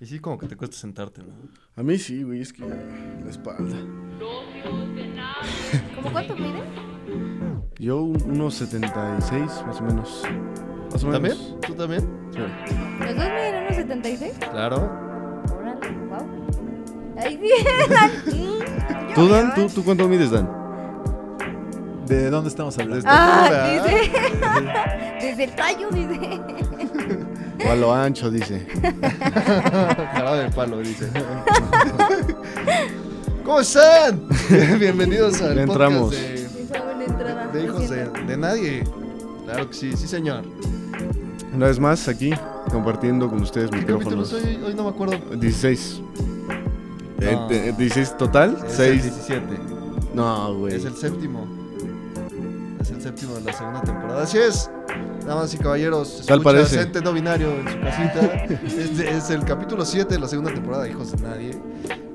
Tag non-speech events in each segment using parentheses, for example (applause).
Y sí, como que te cuesta sentarte, ¿no? A mí sí, güey, es que la espalda. (laughs) ¿Cómo cuánto mide? Yo un- unos 76, más o menos. Más o ¿También? menos. ¿Tú también? Sí. ¿Los dos miden unos 76? Claro. Órale, wow. Ay, (laughs) (laughs) ¿Tú, Dan? ¿Tú. ¿Tú cuánto mides, Dan? ¿De dónde estamos hablando? Ah, estatura. dice. Desde el tallo, dice. O a lo ancho, dice. (laughs) Jarabe de palo, dice. (laughs) ¿Cómo están? (laughs) Bienvenidos al Ya podcast entramos. de, Hijos de, Nadie. Claro que sí, sí señor. Una vez más aquí, compartiendo con ustedes ¿Qué capítulo micrófonos. soy? Hoy no me acuerdo. 16. Eh, No. eh, ¿16 total? Es el 6. 17. No, güey. Es el séptimo. Es el séptimo de la segunda temporada. Así es. Damas y caballeros, Tal escucha parece. Ente no binario en su casita. es, de- es el capítulo 7 de la segunda temporada de Hijos de Nadie.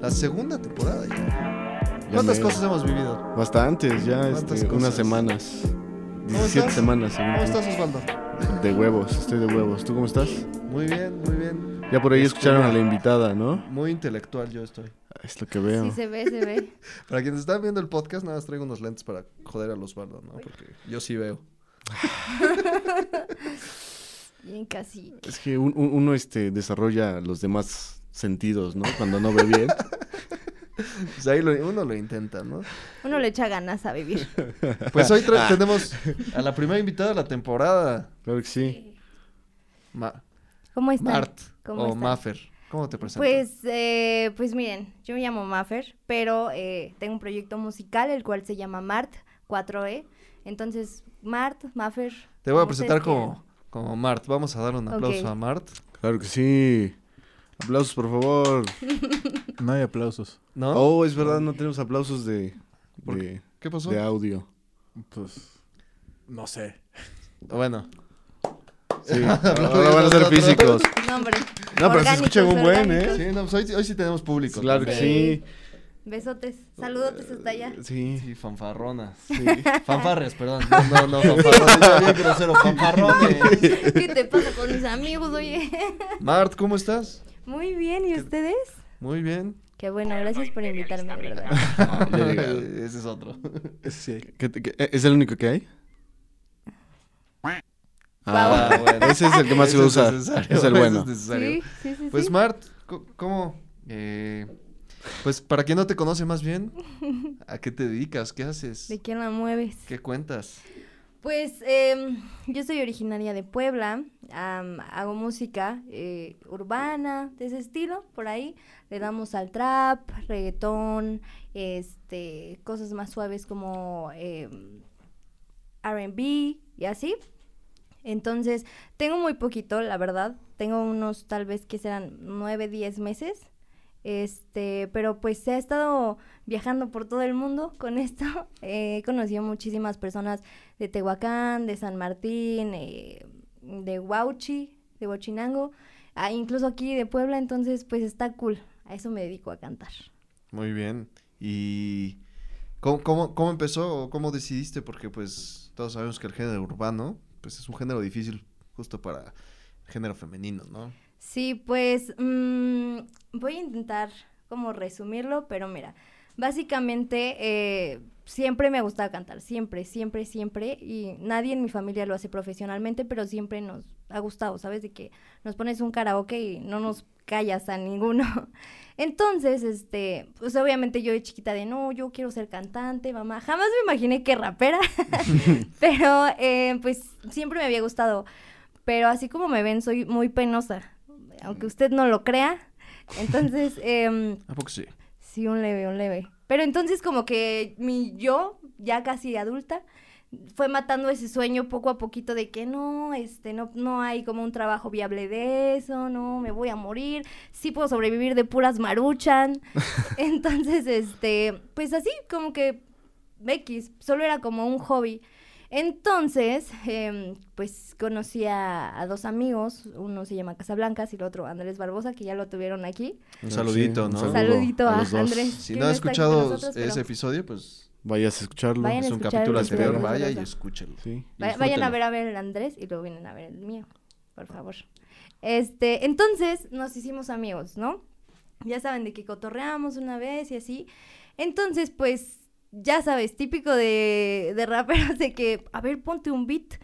La segunda temporada ya. Ya ¿Cuántas mero. cosas hemos vivido? Bastantes, ya ¿Cuántas este, unas semanas. ¿Cómo 17 estás? semanas. según ¿Cómo tú. estás, Osvaldo? De huevos, estoy de huevos. ¿Tú cómo estás? Muy bien, muy bien. Ya por ahí Este, escucharon a la invitada, ¿no? Muy intelectual yo estoy. Es lo que veo. Sí, se ve, se ve. (laughs) Para quienes están viendo el podcast, nada más traigo unos lentes para joder al Osvaldo, ¿no? Porque yo sí veo. (laughs) Bien casi. Es que un- un- uno este, desarrolla los demás sentidos, ¿no? Cuando no ve bien. (laughs) Pues ahí lo- uno lo intenta, ¿no? Uno le echa ganas a vivir. (laughs) Pues hoy tra- tenemos a la primera invitada de la temporada, Claro que sí. Ma- ¿Cómo están? Mart ¿Cómo o están? Maffer. ¿Cómo te presentas? Pues, eh, pues miren, yo me llamo Maffer, pero eh, tengo un proyecto musical el cual se llama Mart 4E. Entonces, Mart, Maffer. Te voy a presentar como, como Mart. Vamos a dar un aplauso a Mart. Claro que sí. Aplausos, por favor. (laughs) No hay aplausos. ¿No? Oh, es verdad, no tenemos aplausos de, ¿Por de, ¿Qué pasó? de audio. Pues. No sé. Bueno. Sí, (laughs) ahora van a ser físicos. No, hombre. No, pero se escucha un orgánicos, buen, ¿eh? Sí, no, pues hoy, hoy sí tenemos público. Claro que sí. Besotes, saludotes hasta allá. Sí. Sí, fanfarronas. (laughs) Fanfarres, perdón. No, no, no, fanfarrones. Bien grosero, fanfarrones. (laughs) ¿Qué te pasa con mis amigos, oye? Mart, ¿cómo estás? Muy bien, ¿y ustedes? Muy bien. Qué bueno, gracias por invitarme, de verdad. (laughs) Llegaron. Ese es otro. Sí. ¿Qué te- qué- ¿Es el único que hay? Ah, Ah, bueno. Ese es el que más se Ese va a es Es el bueno. es. Sí, sí, sí. Pues sí. Mart, ¿cómo? Eh, pues para quien no te conoce más bien, ¿a qué te dedicas? ¿Qué haces? ¿De quién la mueves? ¿Qué cuentas? Pues em, yo soy originaria de Puebla, hago música eh, urbana, de ese estilo, por ahí. Le damos al trap, reggaetón, este, cosas más suaves como em, RB y así. Entonces, tengo muy poquito, la verdad. Tengo unos tal vez que serán nueve, diez meses. Este, pero pues se ha estado viajando por todo el mundo con esto. (laughs) He conocido muchísimas personas de Tehuacán, de San Martín, eh, de Huauchi, de Huachinango, ah, incluso aquí de Puebla, entonces pues está cool. A eso me dedico a cantar. Muy bien. ¿Y cómo, cómo, empezó o cómo decidiste? Porque pues todos sabemos que el género urbano pues es un género difícil justo para género femenino, ¿no? Sí, pues mm, voy a intentar como resumirlo, pero mira, básicamente eh, siempre me ha gustado cantar, siempre, siempre, siempre, y nadie en mi familia lo hace profesionalmente, pero siempre nos ha gustado, ¿sabes? De que nos pones un karaoke y no nos callas a ninguno. (laughs) Entonces, este, pues obviamente yo de chiquita de, no, yo quiero ser cantante, mamá, jamás me imaginé que rapera, (laughs) (laughs) pero eh, pues siempre me había gustado. Pero así como me ven, soy muy penosa. Aunque usted no lo crea. Entonces, (laughs) em, ¿A poco sí? sí, un leve, un leve. Pero entonces como que mi yo, ya casi adulta, fue matando ese sueño poco a poquito de que no, este, no, no hay como un trabajo viable de eso, no, me voy a morir, sí puedo sobrevivir de puras maruchan. (laughs) Entonces, este, pues así, como que X, solo era como un hobby. Entonces, em, pues conocí a, a dos amigos, uno se llama Casablancas y el otro Andrés Barbosa, que ya lo tuvieron aquí. Un Sí, saludito, un ¿no? saludo Saludito a. Andrés. Si no ha escuchado nosotros, pero ese episodio, pues Vayas a escucharlo. Vayan a es un escuchar capítulo el anterior, vaya y. Sí. va- vayan a ver a ver el Andrés y luego vienen a ver el mío. por favor. Este, entonces nos hicimos amigos, ¿no? Ya saben de que cotorreamos una vez y así. Entonces, pues, ya sabes, típico de, de raperos de que, a ver, ponte un beat.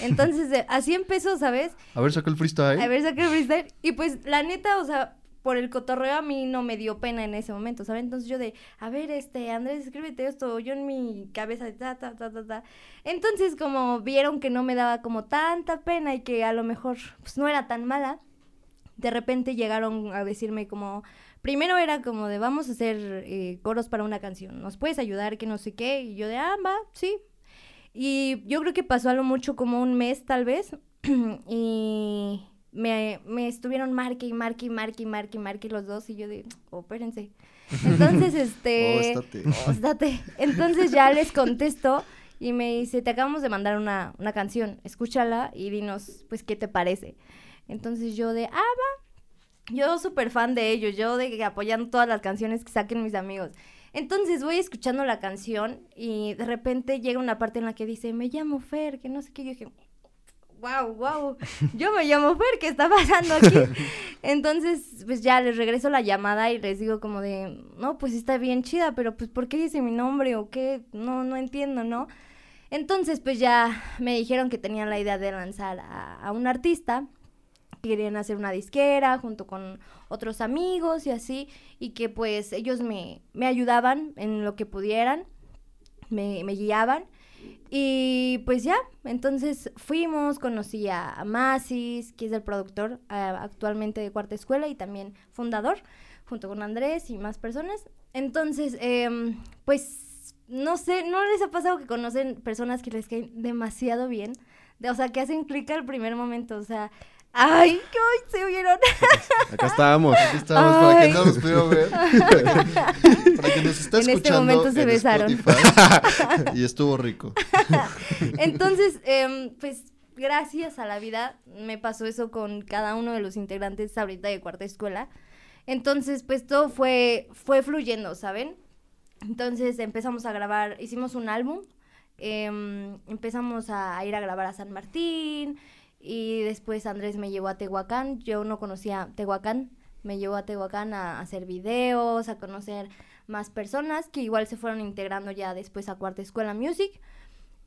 Entonces, de- (laughs) así empezó, ¿sabes? A ver, saca el freestyle. A ver, saqué el freestyle. Y pues, la neta, o sea, por el cotorreo a mí no me dio pena en ese momento, ¿sabes? Entonces yo de, a ver, este, Andrés, escríbete esto, yo en mi cabeza ta, ta, ta, ta, ta. Entonces, como vieron que no me daba como tanta pena y que a lo mejor, pues, no era tan mala, de repente llegaron a decirme como, primero era como de, vamos a hacer eh, coros para una canción, ¿nos puedes ayudar? Que no sé qué. Y yo de, ah, va, sí. Y yo creo que pasó algo mucho como un mes tal vez. (clears throat) y me, me estuvieron marque y marque y marque y marque y marque los dos. Y yo de, oh, espérense. Entonces, (laughs) este... Oh. "Oh, estate". Entonces ya les contesto y me dice, te acabamos de mandar una, una canción, escúchala y dinos, pues, ¿qué te parece? Entonces yo de, ah, va. Yo súper fan de ellos, yo de que apoyando todas las canciones que saquen mis amigos. Entonces voy escuchando la canción y de repente llega una parte en la que dice, me llamo Fer, que no sé qué. Yo dije, wow, wow, (laughs) yo me llamo Fer, ¿qué está pasando aquí? (laughs) Entonces, pues ya les regreso la llamada y les digo como de, no, pues está bien chida, pero pues ¿por qué dice mi nombre o qué? No, no entiendo, ¿no? Entonces, pues ya me dijeron que tenían la idea de lanzar a, a un artista querían hacer una disquera junto con otros amigos y así, y que pues ellos me, me ayudaban en lo que pudieran, me, me guiaban. Y pues ya, entonces fuimos, conocí a, Masis, que es el productor actualmente de Cuarta Escuela y también fundador, junto con Andrés y más personas. Entonces, em, pues no sé, ¿no les ha pasado que conocen personas que les caen demasiado bien? De- o sea, que hacen clic al primer momento, o sea, ¡ay, qué hoy se vieron! (laughs) Acá estábamos. Aquí estamos para que no nos pudiera ver. (laughs) para que nos está En este escuchando momento se en besaron. Spotify. y estuvo rico. (laughs) Entonces, em, pues gracias a la vida me pasó eso con cada uno de los integrantes ahorita de cuarta escuela. Entonces, pues todo fue, fue fluyendo, ¿saben? Entonces empezamos a grabar, hicimos un álbum, em, empezamos a, a ir a grabar a San Martín y después Andrés me llevó a Tehuacán, yo no conocía Tehuacán, me llevó a Tehuacán a hacer videos, a conocer más personas que igual se fueron integrando ya después a Cuarta Escuela Music.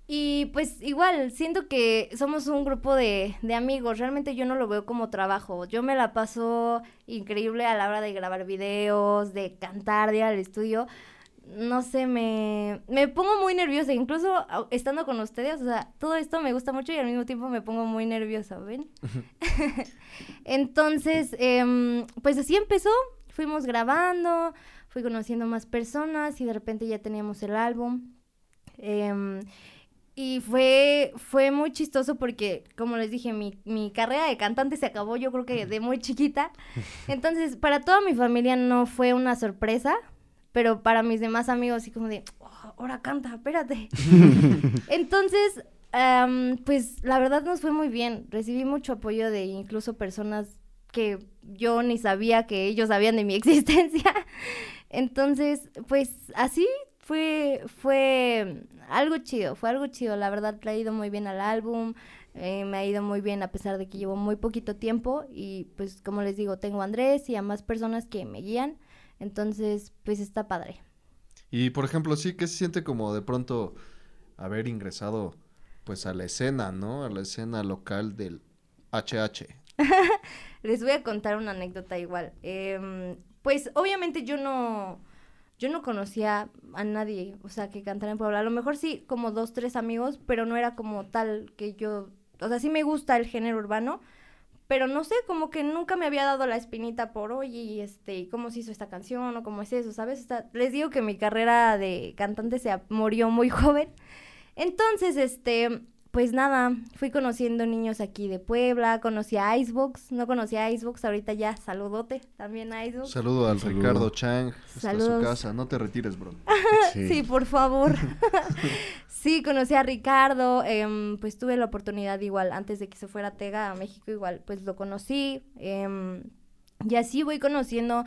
Y pues igual, siento que somos un grupo de, de amigos, realmente yo no lo veo como trabajo, yo me la paso increíble a la hora de grabar videos, de cantar, de ir al estudio, no sé, me, me pongo muy nerviosa, incluso estando con ustedes, o sea, todo esto me gusta mucho y al mismo tiempo me pongo muy nerviosa, ¿ven? (laughs) Entonces, em, pues así empezó, fuimos grabando, fui conociendo más personas y de repente ya teníamos el álbum. Em, y fue, fue muy chistoso porque, como les dije, mi, mi carrera de cantante se acabó yo creo que de muy chiquita. (laughs) Entonces, para toda mi familia no fue una sorpresa, pero para mis demás amigos sí como de, "Oh, ahora canta, espérate. (laughs) Entonces, am, pues la verdad nos fue muy bien. Recibí mucho apoyo de incluso personas que yo ni sabía que ellos sabían de mi (laughs) existencia. Entonces, pues así fue, fue algo chido, fue algo chido. La verdad, le ha ido muy bien al álbum. eh, me ha ido muy bien a pesar de que llevo muy poquito tiempo y pues como les digo, tengo a Andrés y a más personas que me guían. Entonces, pues está padre. Y por ejemplo, sí que se siente como de pronto haber ingresado pues a la escena, ¿no? A la escena local del HH. (laughs) Les voy a contar una anécdota igual. Em, pues obviamente yo no, yo no conocía a nadie, o sea, que cantara en Puebla. A lo mejor sí, como dos, tres amigos, pero no era como tal que yo, o sea, sí me gusta el género urbano, pero no sé, como que nunca me había dado la espinita por, oye, este, ¿cómo se hizo esta canción o cómo es eso, sabes? Les digo que mi carrera de cantante se murió muy (laughs) joven. Entonces, este, pues nada, fui conociendo niños aquí de Puebla, conocí a Icebox, no conocía a Icebox, ahorita ya saludote también a Icebox. Saludo al Saludo. Ricardo Chang. Está a su Saludos. casa. No te retires, bro. (laughs) Sí, por favor. (laughs) sí, conocí a Ricardo, em, pues tuve la oportunidad igual, antes de que se fuera Tega a México, igual, pues lo conocí. em, y así voy conociendo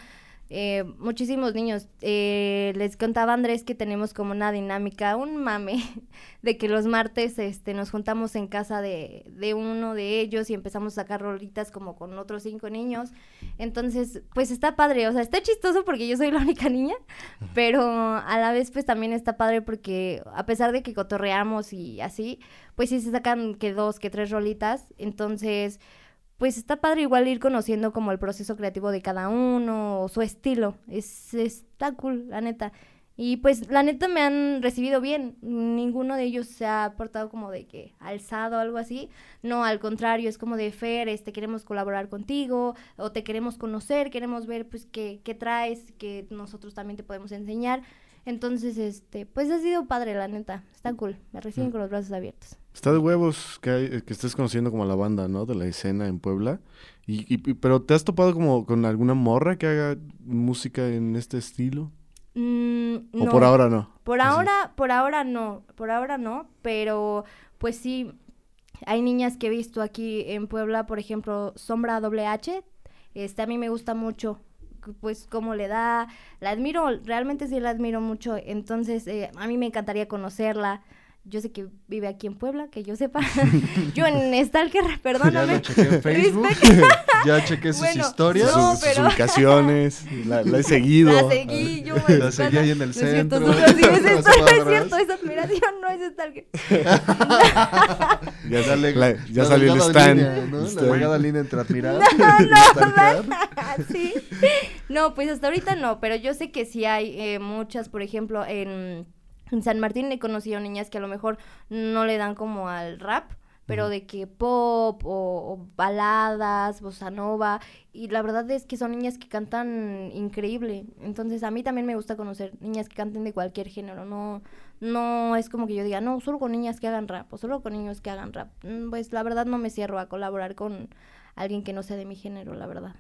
eh, muchísimos niños. Eh, les contaba Andrés que tenemos como una dinámica, un mame, (laughs) de que los martes este, nos juntamos en casa de, de uno de ellos y empezamos a sacar rolitas como con otros cinco niños. Entonces, pues está padre, o sea, está chistoso porque yo soy la única niña, pero a la vez pues también está padre porque a pesar de que cotorreamos y así, pues sí se sacan que dos, que tres rolitas. Entonces pues está padre igual ir conociendo como el proceso creativo de cada uno o su estilo. Es, está cool, la neta. Y pues la neta me han recibido bien. Ninguno de ellos se ha portado como de que alzado o algo así. No, al contrario, es como de Fer, este queremos colaborar contigo o te queremos conocer, queremos ver pues qué, qué traes, que nosotros también te podemos enseñar. Entonces, este, pues ha sido padre, la neta. Está cool. Me reciben mm. con los brazos abiertos. Está de huevos que, que estés conociendo como la banda, ¿no? De la escena en Puebla. Y, y, pero ¿te has topado como con alguna morra que haga música en este estilo? Mm, ¿O por ahora no? Por ahora, por ahora no. Por ahora no. Pero, pues sí, hay niñas que he visto aquí en Puebla, por ejemplo, Sombra WH. Este, a mí me gusta mucho pues cómo le da, la admiro, realmente sí la admiro mucho, entonces eh, a mí me encantaría conocerla. Yo sé que vive aquí en Puebla, que yo sepa. (laughs) yo en Stalker, (laughs) perdóname. Ya lo chequé en Facebook. (laughs) ya chequé sus historias. sus, ubicaciones. La, he seguido. La seguí, yo. La seguí ahí en el centro. No es cierto, no es cierto, esa admiración no es Stalker. ya sale, la, ya salió el stand. Línea, ¿no? La delgada línea entre admirar no, no, no, sí. No, pues hasta ahorita no, pero yo sé que sí hay eh, muchas, por ejemplo, en en San Martín he conocido niñas que a lo mejor no le dan como al rap, pero de que pop o, baladas, bossa nova, y la verdad es que son niñas que cantan increíble. Entonces a mí también me gusta conocer niñas que canten de cualquier género, no no es como que yo diga, no, solo con niñas que hagan rap o solo con niños que hagan rap. Mm, pues la verdad no me cierro a colaborar con alguien que no sea de mi género, la verdad.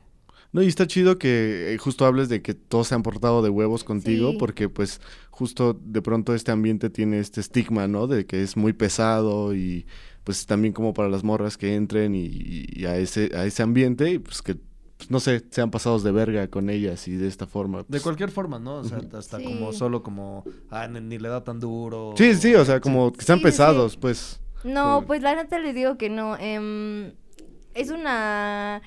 No, y está chido que eh, justo hables de que todos se han portado de huevos contigo, porque pues justo de pronto este ambiente tiene este estigma, ¿no? De que es muy pesado y pues también como para las morras que entren y, a, ese, a ese ambiente y pues que pues, no sé, sean pasados de verga con ellas y de esta forma. De pues. cualquier forma, ¿no? O sea, hasta como solo como, ah, ni, le da tan duro. Sí, sí, o sea, como que sean pesados, pues. No, pues la neta les digo que no. Em, es una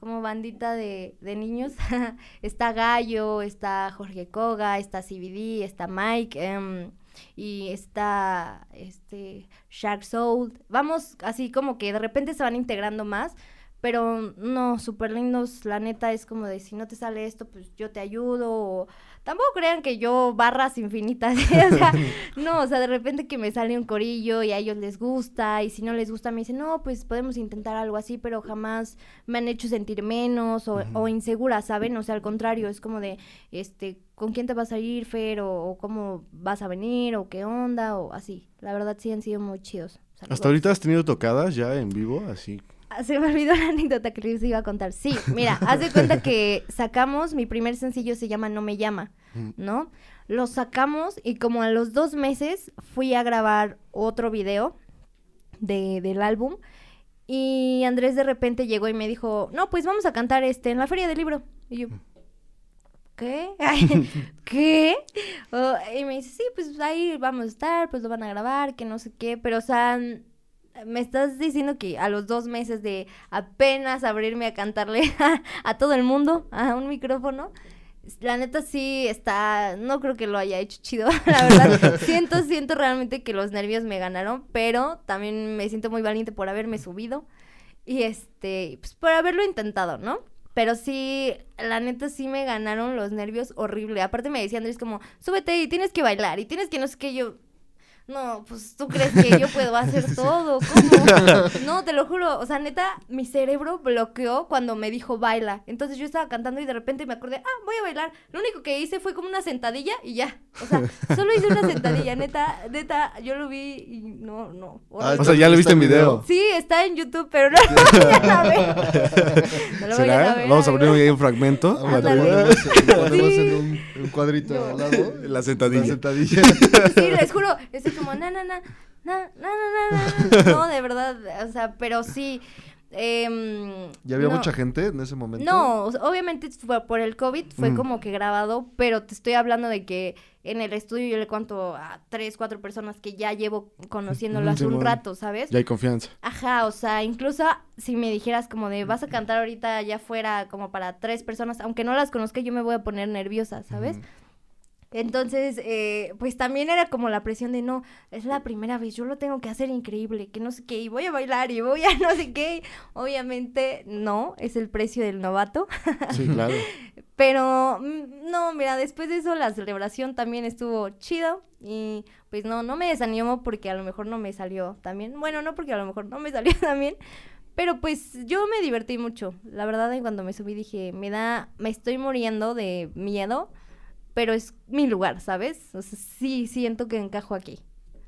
como bandita de, de niños. (laughs) está Gallo, está Jorge Koga, está CBD, está Mike, em, y está este Shark Soul. Vamos así como que de repente se van integrando más. Pero no, súper lindos, la neta es como de si no te sale esto, pues yo te ayudo, tampoco crean que yo barras infinitas, (laughs) o sea, no, o sea, de repente que me sale un corillo y a ellos les gusta, y si no les gusta me dicen, no, pues podemos intentar algo así, pero jamás me han hecho sentir menos o, insegura, ¿saben? O sea, al contrario, es como de, este, ¿con quién te vas a ir, Fer? O, cómo vas a venir, o qué onda, o así. La verdad sí han sido muy chidos. ¿Hasta ahorita has tenido tocadas ya en vivo, así? Se me olvidó la anécdota que les iba a contar. Sí, mira, haz de cuenta que (laughs) sacamos, mi primer sencillo se llama No me llama, ¿no? Lo sacamos y como a los dos meses fui a grabar otro video de, del álbum y Andrés de repente llegó y me dijo, no, pues vamos a cantar este en la feria del libro. Y yo, ¿qué? (laughs) (laughs) ¿Qué? y me dice, sí, pues ahí vamos a estar, pues lo van a grabar, que no sé qué, pero o sea me estás diciendo que a los dos meses de apenas abrirme a cantarle (laughs) a, todo el mundo a un micrófono, la neta sí está, no creo que lo haya hecho chido, (laughs) la verdad. (laughs) siento, siento realmente que los nervios me ganaron, pero también me siento muy valiente por haberme subido y este, pues por haberlo intentado, ¿no? Pero sí, la neta sí me ganaron los nervios horrible. Aparte me decía Andrés como, súbete y tienes que bailar y tienes que no sé qué yo no, pues tú crees que yo puedo hacer (laughs) todo, ¿cómo? (laughs) No, te lo juro, o sea, neta, mi cerebro bloqueó cuando me dijo baila. Entonces yo estaba cantando y de repente me acordé, ah, voy a bailar. Lo único que hice fue como una sentadilla y ya. O sea, (laughs) solo hice una sentadilla, neta, neta, yo lo vi y no, no. Ah, o sea, ya lo viste en video. Sí, está en YouTube, pero no lo voy a ver. No lo voy a ver. Vamos a poner ahí un fragmento. Ah, ponemos, ponemos en un, un cuadrito al lado. La sentadilla. La sentadilla. Sí, les juro, es como, na, na, na, na, na, na, na, no, de verdad, o sea, pero sí, em, ¿Ya había no- mucha gente en ese momento? No, obviamente fue por el COVID fue Mm. como que grabado, pero te estoy hablando de que en el estudio yo le cuento a tres, cuatro personas que ya llevo conociéndolas Ujú, un rato, ¿sabes? Ya hay confianza. Ajá, o sea, incluso si me dijeras como de vas a cantar ahorita allá afuera como para tres personas, aunque no las conozca, yo me voy a poner nerviosa, ¿sabes? Entonces, eh, pues también era como la presión de no, es la primera vez, yo lo tengo que hacer increíble, que no sé qué, y voy a bailar y voy a (laughs) no sé qué. Obviamente, no, es el precio del novato. Sí, claro. (laughs) Pero mm, no, mira, después de eso la celebración también estuvo chido y pues no, no me desanimo porque a lo mejor no me salió también. Bueno, no porque a lo mejor no me (laughs) salió también, pero pues yo me divertí mucho. La verdad, en cuando me subí dije, me da, me estoy muriendo de miedo, pero es mi lugar, ¿sabes? O sea, sí siento que encajo aquí.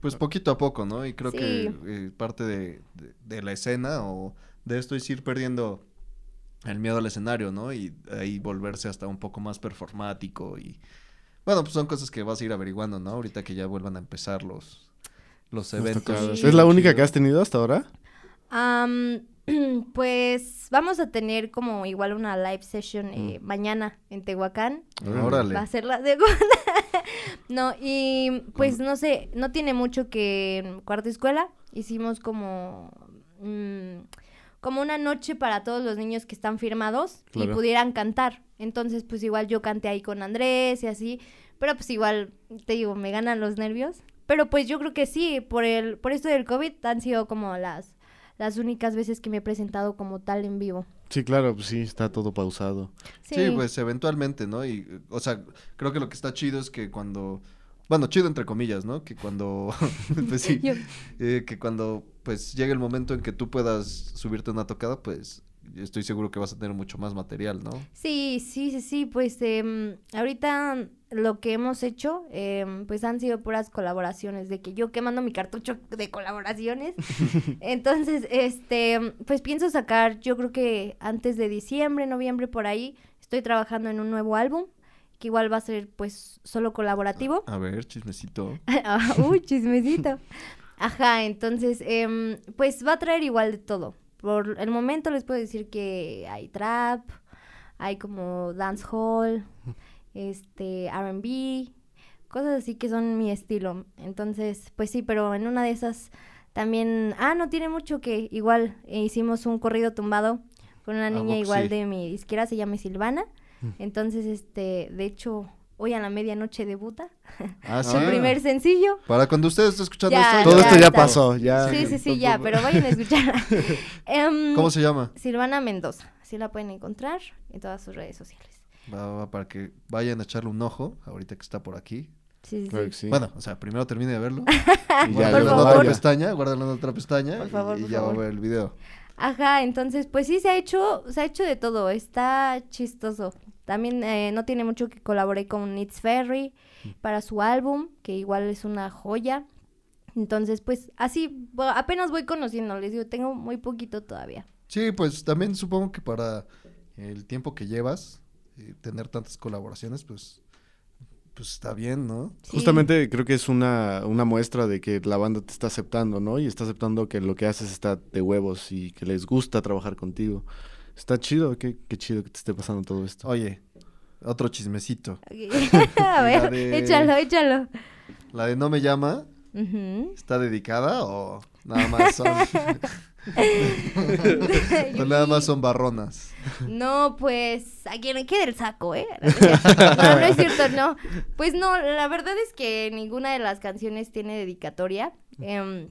Pues poquito a poco, ¿no? Y creo Sí. que eh, parte de, de- de la escena o de esto es ir perdiendo el miedo al escenario, ¿no? Y ahí volverse hasta un poco más performático y... Bueno, pues son cosas que vas a ir averiguando, ¿no? Ahorita que ya vuelvan a empezar los, los eventos. Sí. ¿Es la única que has tenido hasta ahora? Am, (clears throat) pues vamos a tener como igual una live session eh, mañana en Tehuacán. Órale. Va a ser la segunda. (laughs) no, y pues no sé, no tiene mucho que en cuarta escuela hicimos como mm, como una noche para todos los niños que están firmados y pudieran cantar. Entonces, pues igual yo canté ahí con Andrés y así, pero pues igual te digo, me ganan los nervios, pero pues yo creo que sí, por el por esto del COVID han sido como las las únicas veces que me he presentado como tal en vivo. Sí, claro, pues sí, está todo pausado. Sí, pues eventualmente, ¿no? Y, o sea, creo que lo que está chido es que cuando, bueno, chido entre comillas, ¿no? Que cuando, (laughs) pues sí, Yo- eh, que cuando, pues, llegue el momento en que tú puedas subirte a una tocada, pues, estoy seguro que vas a tener mucho más material, ¿no? Sí, sí, sí, sí, pues em, ahorita lo que hemos hecho, em, pues han sido puras colaboraciones, de que yo quemando mi cartucho de colaboraciones. (laughs) Entonces, este, pues pienso sacar, yo creo que antes de diciembre, noviembre, por ahí, estoy trabajando en un nuevo álbum, que igual va a ser pues solo colaborativo. A ver, chismecito. (laughs) Ah, Uy, chismecito. (laughs) Ajá, entonces, em, pues va a traer igual de todo. Por el momento les puedo decir que hay trap, hay como dancehall, (laughs) este, R&B, cosas así que son mi estilo. Entonces, pues sí, pero en una de esas también, ah, no tiene mucho que igual eh, hicimos un corrido tumbado con una ¿A niña igual sí? de mi disquera, se llama Silvana. Entonces, este, de hecho, hoy a la medianoche debuta (laughs) Ah, sí. su primer sencillo. Para cuando ustedes estén escuchando Ya, esto. Todo ya esto ya está. pasó, ya. Sí, sí, sí, ya, pero vayan a escucharla. (laughs) Em, ¿Cómo se llama? Silvana Mendoza. Así la pueden encontrar en todas sus redes sociales. Va, va, para que vayan a echarle un ojo, ahorita que está por aquí. Sí, sí, Claro sí. que sí. Bueno, o sea, primero termine de verlo. (laughs) Y ya, Por en otra pestaña, guárdalo en otra pestaña. Por favor, y por ya va a ver el video. Ajá, entonces, pues sí, se ha hecho, se ha hecho de todo. Está chistoso. También eh, no tiene mucho que colaboré con Nitz Ferry para su álbum, que igual es una joya. Entonces, pues así, apenas voy conociendo, les digo, tengo muy poquito todavía. Sí, pues también supongo que para el tiempo que llevas, eh, tener tantas colaboraciones, pues, pues está bien, ¿no? Sí. Justamente creo que es una, una muestra de que la banda te está aceptando, ¿no? Y está aceptando que lo que haces está de huevos y que les gusta trabajar contigo. Está chido, qué, qué chido que te esté pasando todo esto. Oye, otro chismecito. (laughs) a La ver, de- échalo, échalo. ¿La de No Me Llama está dedicada o nada más son, (laughs) nada más son barronas? No, pues, a quien le quede el saco, ¿eh? (laughs) No, no es cierto, no. Pues no, la verdad es que ninguna de las canciones tiene dedicatoria. Em,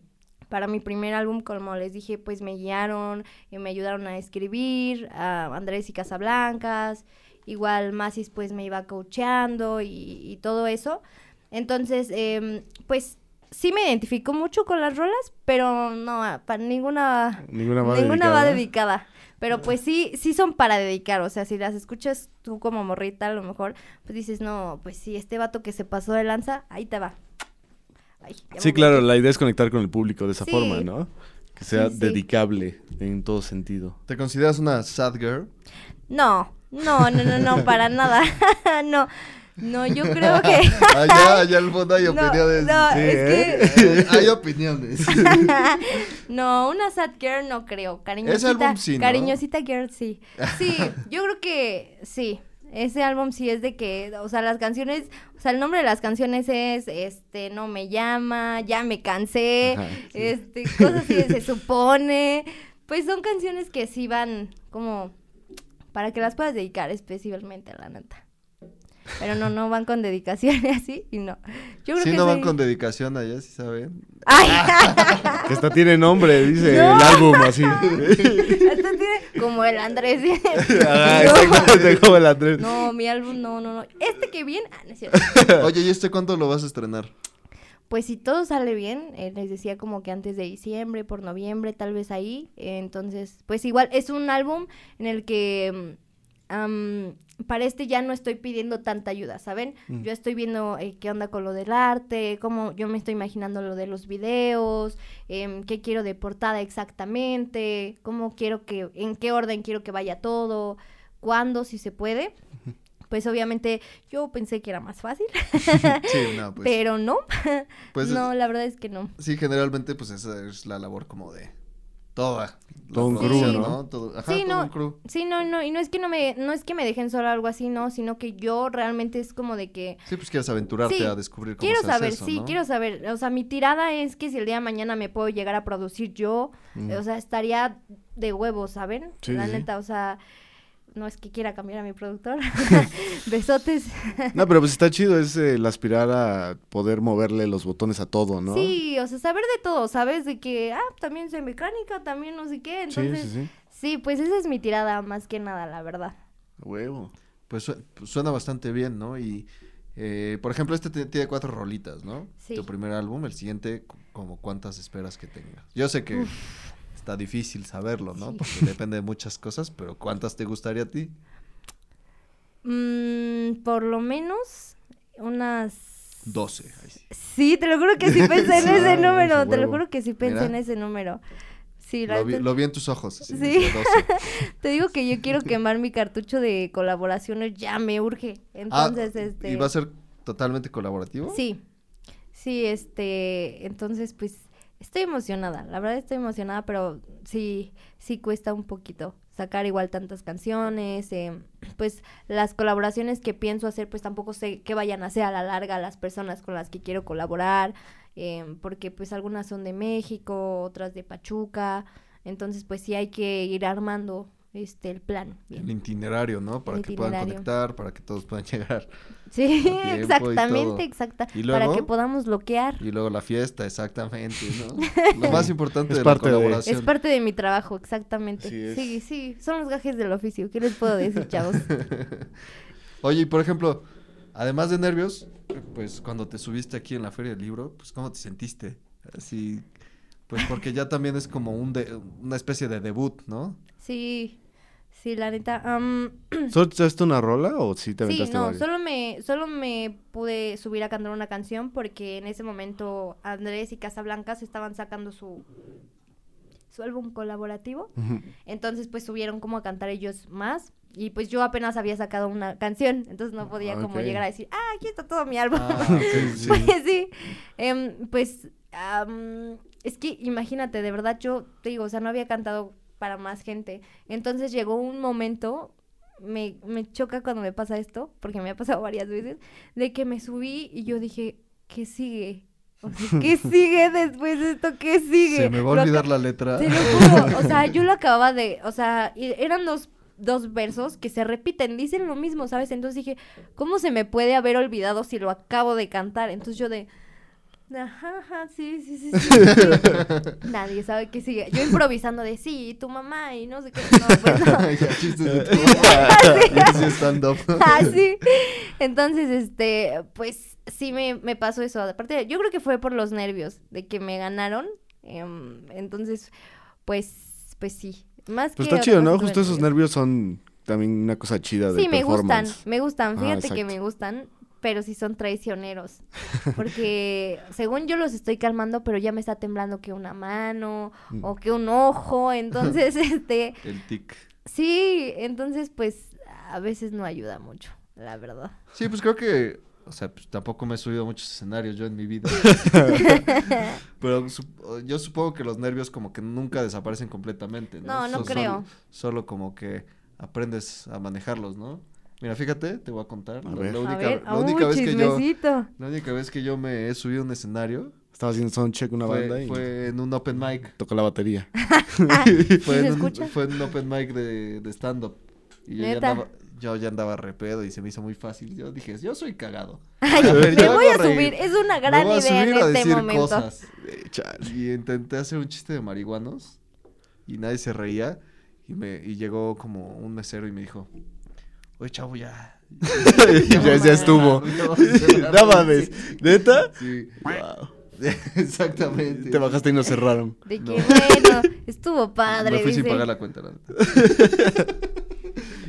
para mi primer álbum, como les dije, pues me guiaron y me ayudaron a escribir, a Andrés y Casablancas, igual Masis pues me iba coacheando y, y todo eso. Entonces, em, pues sí me identifico mucho con las rolas, pero no, para ninguna Ninguna va Ninguna dedicada. va dedicada. Pero pues sí, sí son para dedicar. O sea, si las escuchas tú como morrita, a lo mejor, pues dices, no, pues sí, este vato que se pasó de lanza, ahí te va. Ay, Sí, claro, la idea es conectar con el público de esa Sí. forma, ¿no? Que sea Sí, sí. dedicable en todo sentido. ¿Te consideras una sad girl? No, no, no, no, no, para (laughs) nada. (laughs) no. No, yo creo que... Allá, allá al fondo hay (laughs) No, opiniones. no, Sí, es ¿eh? que... Eh, hay opiniones. no, una sad girl no creo. Cariñosita, álbum sí, ¿no? cariñosita girl sí. Sí, yo creo que sí. Ese álbum sí es de que, o sea, las canciones, o sea, el nombre de las canciones es, este, no me llama, ya me cansé, Ajá, sí. este, cosas así, se supone. Pues son canciones que sí van como para que las puedas dedicar especialmente, la neta. Pero no, no van con dedicación y así, y no. Yo creo Sí, que no van sí. con dedicación allá, ¿sí saben? ¡Ay! (laughs) Que hasta tiene nombre, dice No. el álbum así. (laughs) Hasta tiene como el Andrés. Ah, No. exactamente como el Andrés. No, mi álbum no, no, no. Este que viene, ah, no es cierto. (laughs) Oye, ¿y este cuándo lo vas a estrenar? Pues si todo sale bien, eh, les decía como que antes de diciembre, por noviembre, tal vez ahí. eh, entonces, pues igual es un álbum en el que am, para este ya no estoy pidiendo tanta ayuda, ¿saben? Mm. Yo estoy viendo eh, qué onda con lo del arte, cómo yo me estoy imaginando lo de los videos, em, qué quiero de portada exactamente, cómo quiero que, en qué orden quiero que vaya todo, cuándo, si se puede. Pues obviamente yo pensé que era más fácil, (laughs) Sí, no, (laughs) pues. pero no. pues (laughs) no, la verdad es que no. Sí, generalmente, pues esa es la labor como de toda. Todo un crew, producción, ¿no? Todo, ajá, Sí, todo no. un crew. Sí, no, no, y no es que no me, no es que me dejen sola o algo así, no, sino que yo realmente es como de que Sí, pues quieres aventurarte Sí, a descubrir cómo quiero se hace saber, eso, sí, ¿no? quiero saber, o sea, mi tirada es que si el día de mañana me puedo llegar a producir yo, Mm. o sea, estaría de huevos, ¿saben? Sí, La sí. neta, o sea, no es que quiera cambiar a mi productor. (laughs) (laughs) Besotes. No, pero pues está (laughs) chido, es eh, el aspirar a poder moverle los botones a todo, ¿no? Sí, o sea, saber de todo, ¿sabes? De que, ah, también soy mecánica, también no sé qué, sí, entonces, sí. sí. sí, pues esa es mi tirada más que nada, la verdad. Huevo. Pues, pues suena bastante bien, ¿no? Y, eh, por ejemplo, este te- tiene cuatro rolitas, ¿no? Sí. Tu primer álbum, el siguiente, como cuántas esperas que tenga. Yo sé que está difícil saberlo, ¿no? Sí. Porque depende de muchas cosas, pero ¿cuántas te gustaría a ti? Mm, por lo menos unas... 12. ahí sí. Sí, te lo juro que sí pensé en (laughs) ese ah, número, te lo juro que sí pensé Mira. en ese número. Sí, Lo vi, neta- lo vi en tus ojos. Sí. decía (laughs) 12. te digo que yo quiero quemar mi cartucho de colaboraciones, ya me urge. Entonces, Ah, este... ¿Y va a ser totalmente colaborativo? Sí, sí, este, entonces pues estoy emocionada, la verdad estoy emocionada, pero sí, sí cuesta un poquito sacar igual tantas canciones, eh, (clears throat) pues las colaboraciones que pienso hacer pues tampoco sé qué vayan a ser a la larga las personas con las que quiero colaborar, eh, porque pues algunas son de México, otras de Pachuca, entonces pues sí hay que ir armando este el plan. bien. El itinerario, ¿no? Para El que puedan conectar, para que todos puedan (laughs) llegar. Sí, exactamente, exacta, ¿Y para que podamos bloquear. Y luego la fiesta, exactamente, ¿no? (laughs) Lo más importante Es de parte la de- colaboración. Es parte de mi trabajo, exactamente. Sí, sí, son los gajes del oficio. ¿Qué les puedo decir, chavos? (laughs) Oye, y por ejemplo, además de nervios, pues cuando te subiste aquí en la Feria del Libro, pues ¿cómo te sentiste? Así, pues porque ya también es como un de- una especie de debut, ¿no? Sí, sí, la neta. am, (clears throat) ¿Solo te una rola o sí te sí, aventaste no, varias? solo me, solo me pude subir a cantar una canción porque en ese momento Andrés y Casablancas estaban sacando su, su álbum colaborativo. Entonces, pues subieron como a cantar ellos más. Y pues yo apenas había sacado una canción, entonces no podía Ah, como llegar a decir, ah, aquí está todo mi álbum. Ah, (laughs) sí. Pues sí, em, pues es que imagínate, de verdad yo te digo, o sea, no había cantado para más gente. Entonces llegó un momento, me, me choca cuando me pasa esto, porque me ha pasado (laughs) varias veces, de que me subí y yo dije, ¿qué sigue? O sea, ¿qué (laughs) sigue después de esto? ¿Qué sigue? Se me va a olvidar la letra. Te lo juro, o sea, (laughs) yo lo acababa de, o sea, eran dos, dos versos que se repiten, dicen lo mismo, ¿sabes? Entonces dije, ¿cómo se me puede haber olvidado si lo acabo de cantar? Entonces yo de, ajá, ajá, sí, sí, sí, sí, sí. (laughs) Nadie sabe qué sigue. Yo improvisando de, sí, tu mamá y no sé qué. No, pues (laughs) no. ya chistes de tu sí (laughs) stand-up. Ah, sí. Entonces, este, pues sí me, me pasó eso. Aparte, yo creo que fue por los nervios de que me ganaron. em, entonces, pues, pues sí. Más Pues que está chido, ¿no? Justo esos nervios son también una cosa chida de Sí, me gustan, me gustan. Ah, Fíjate que me gustan, pero sí son traicioneros. Porque (laughs) según yo los estoy calmando, pero ya me está temblando que una mano Mm. o que un ojo. (laughs) Entonces, este, El tic. sí, entonces pues a veces no ayuda mucho. la verdad. Sí, pues creo que, o sea, pues tampoco me he subido a muchos escenarios yo en mi vida. (laughs) Pero sup- yo supongo que los nervios como que nunca desaparecen completamente, ¿no? No, no So- creo. Solo, solo como que aprendes a manejarlos, ¿no? Mira, fíjate, te voy a contar. A la, ver. la a única, ver, la única ¡uh, vez que yo, chismecito! la única vez que yo me he subido a un escenario Estaba haciendo soundcheck una banda fue, y fue en un open mic. (laughs) tocó la batería. (laughs) ¿Sí Fue, en un, fue en un open mic de, de stand-up. Y yo ya, ¿Neta? andaba, yo ya andaba re pedo y se me hizo muy fácil. Yo dije, yo soy cagado. (laughs) Ay, A ver, me yo voy a reír. subir. Es una Me gran voy a idea en a este decir momento. cosas. Eh. Y intenté hacer un chiste de marihuanos y nadie se reía. Y, me, y llegó como un mesero y me dijo, oye, chavo, ya. (laughs) ya, ya estuvo. Ya cerrar". (laughs) No mames. ¿Neta? Sí, Wow. (laughs) exactamente. Te bajaste y nos cerraron. De que, No. bueno, estuvo padre. Me fui sin pagar la cuenta. la neta.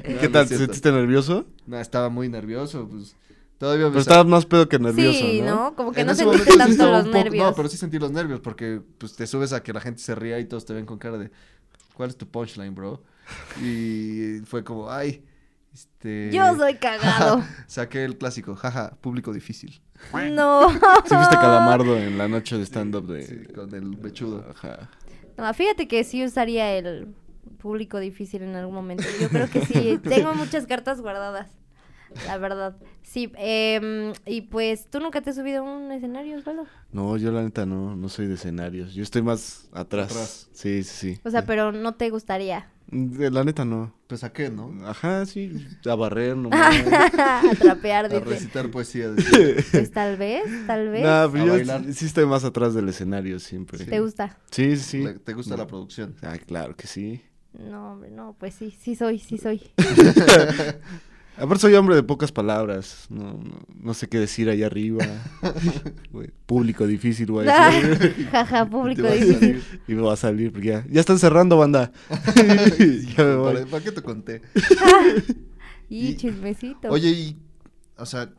No, ¿Qué no tal? ¿Te sentiste nervioso? No, estaba muy nervioso, pues. Todavía me Pero estabas más pedo que nervioso, Sí, ¿no? ¿no? Como que En no sentiste sí tanto estaba los un poco- nervios. No, pero sí sentí los nervios porque pues te subes a que la gente se ría y todos te ven con cara de ¿cuál es tu punchline, bro? Y fue como, ay, este Yo soy cagado. (laughs) Saqué el clásico, jaja, público difícil. no. Sí fuiste calamardo en la noche de stand-up de... Sí, con el mechudo. Ajá. No, fíjate que sí usaría el público difícil en algún momento. Yo creo que sí. (laughs) Tengo muchas cartas guardadas. La verdad. Sí. em, y pues, ¿tú nunca te has subido a un escenario, Osvaldo? No, yo la neta no, no soy de escenarios. Yo estoy más atrás. Atrás. Sí, sí, sí. O sea, pero no te gustaría. De la neta no. Pues a qué, ¿no? Ajá, sí. A barrer nomás. (laughs) a trapear, A dice. recitar poesía. Pues tal vez, tal vez. Nah, pero A yo bailar. sí- sí estoy más atrás del escenario siempre. ¿Te gusta? Sí, sí, ¿Te gusta la producción? Ah, claro que sí. No, hombre, no, pues sí, sí soy, sí soy. (laughs) Aparte soy hombre de pocas palabras. No, no, no sé qué decir allá arriba. (laughs) Público difícil, güey. (laughs) Jaja, Te público difícil. Y me va a salir porque ya, ya están cerrando, banda. (laughs) ya me voy. ¿Para, para qué te conté? Y Y- chismecito. Oye, y, o sea,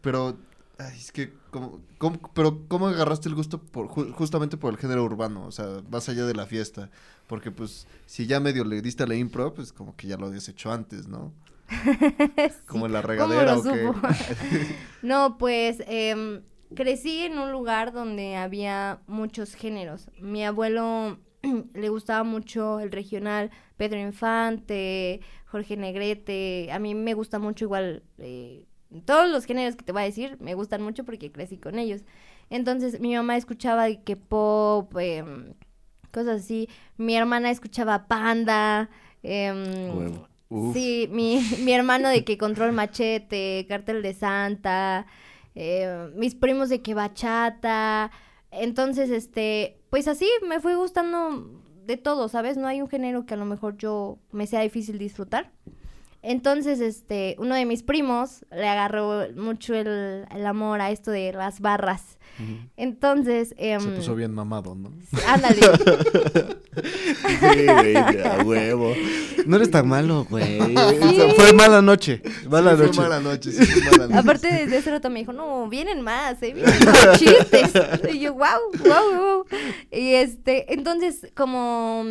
pero, ay, es que, ¿cómo, cómo- pero ¿cómo agarraste el gusto por, ju- justamente por el género urbano? O sea, más allá de la fiesta, porque pues, si ya medio le diste a la impro, pues como que ya lo habías hecho antes, ¿no? (laughs) Como en la regadera ¿Cómo o qué. (laughs) no, pues em, crecí en un lugar donde había muchos géneros. Mi abuelo (clears throat) le gustaba mucho el regional, Pedro Infante, Jorge Negrete. A mí me gusta mucho igual. eh, todos los géneros que te voy a decir me gustan mucho porque crecí con ellos. Entonces mi mamá escuchaba que pop, em, cosas así. Mi hermana escuchaba Panda. em, Huevo. Sí, mi, (laughs) mi hermano de que control machete, cartel de Santa, eh, mis primos de que bachata. Entonces, este, pues así me fue gustando de todo, ¿sabes? No hay un género que a lo mejor yo me sea difícil disfrutar. Entonces, este, uno de mis primos le agarró mucho el, el amor a esto de las barras. Entonces, em, Se puso bien mamado, ¿no? ándale. Sí, güey, a huevo. No eres tan malo, güey. O sea, Fue mala noche. Mala Sí, fue noche. mala noche, sí, fue mala noche. Aparte desde ese rato me dijo, no, vienen más, ¿eh? Vienen más chistes. Y yo, wow, wow, wow. Y este, entonces, como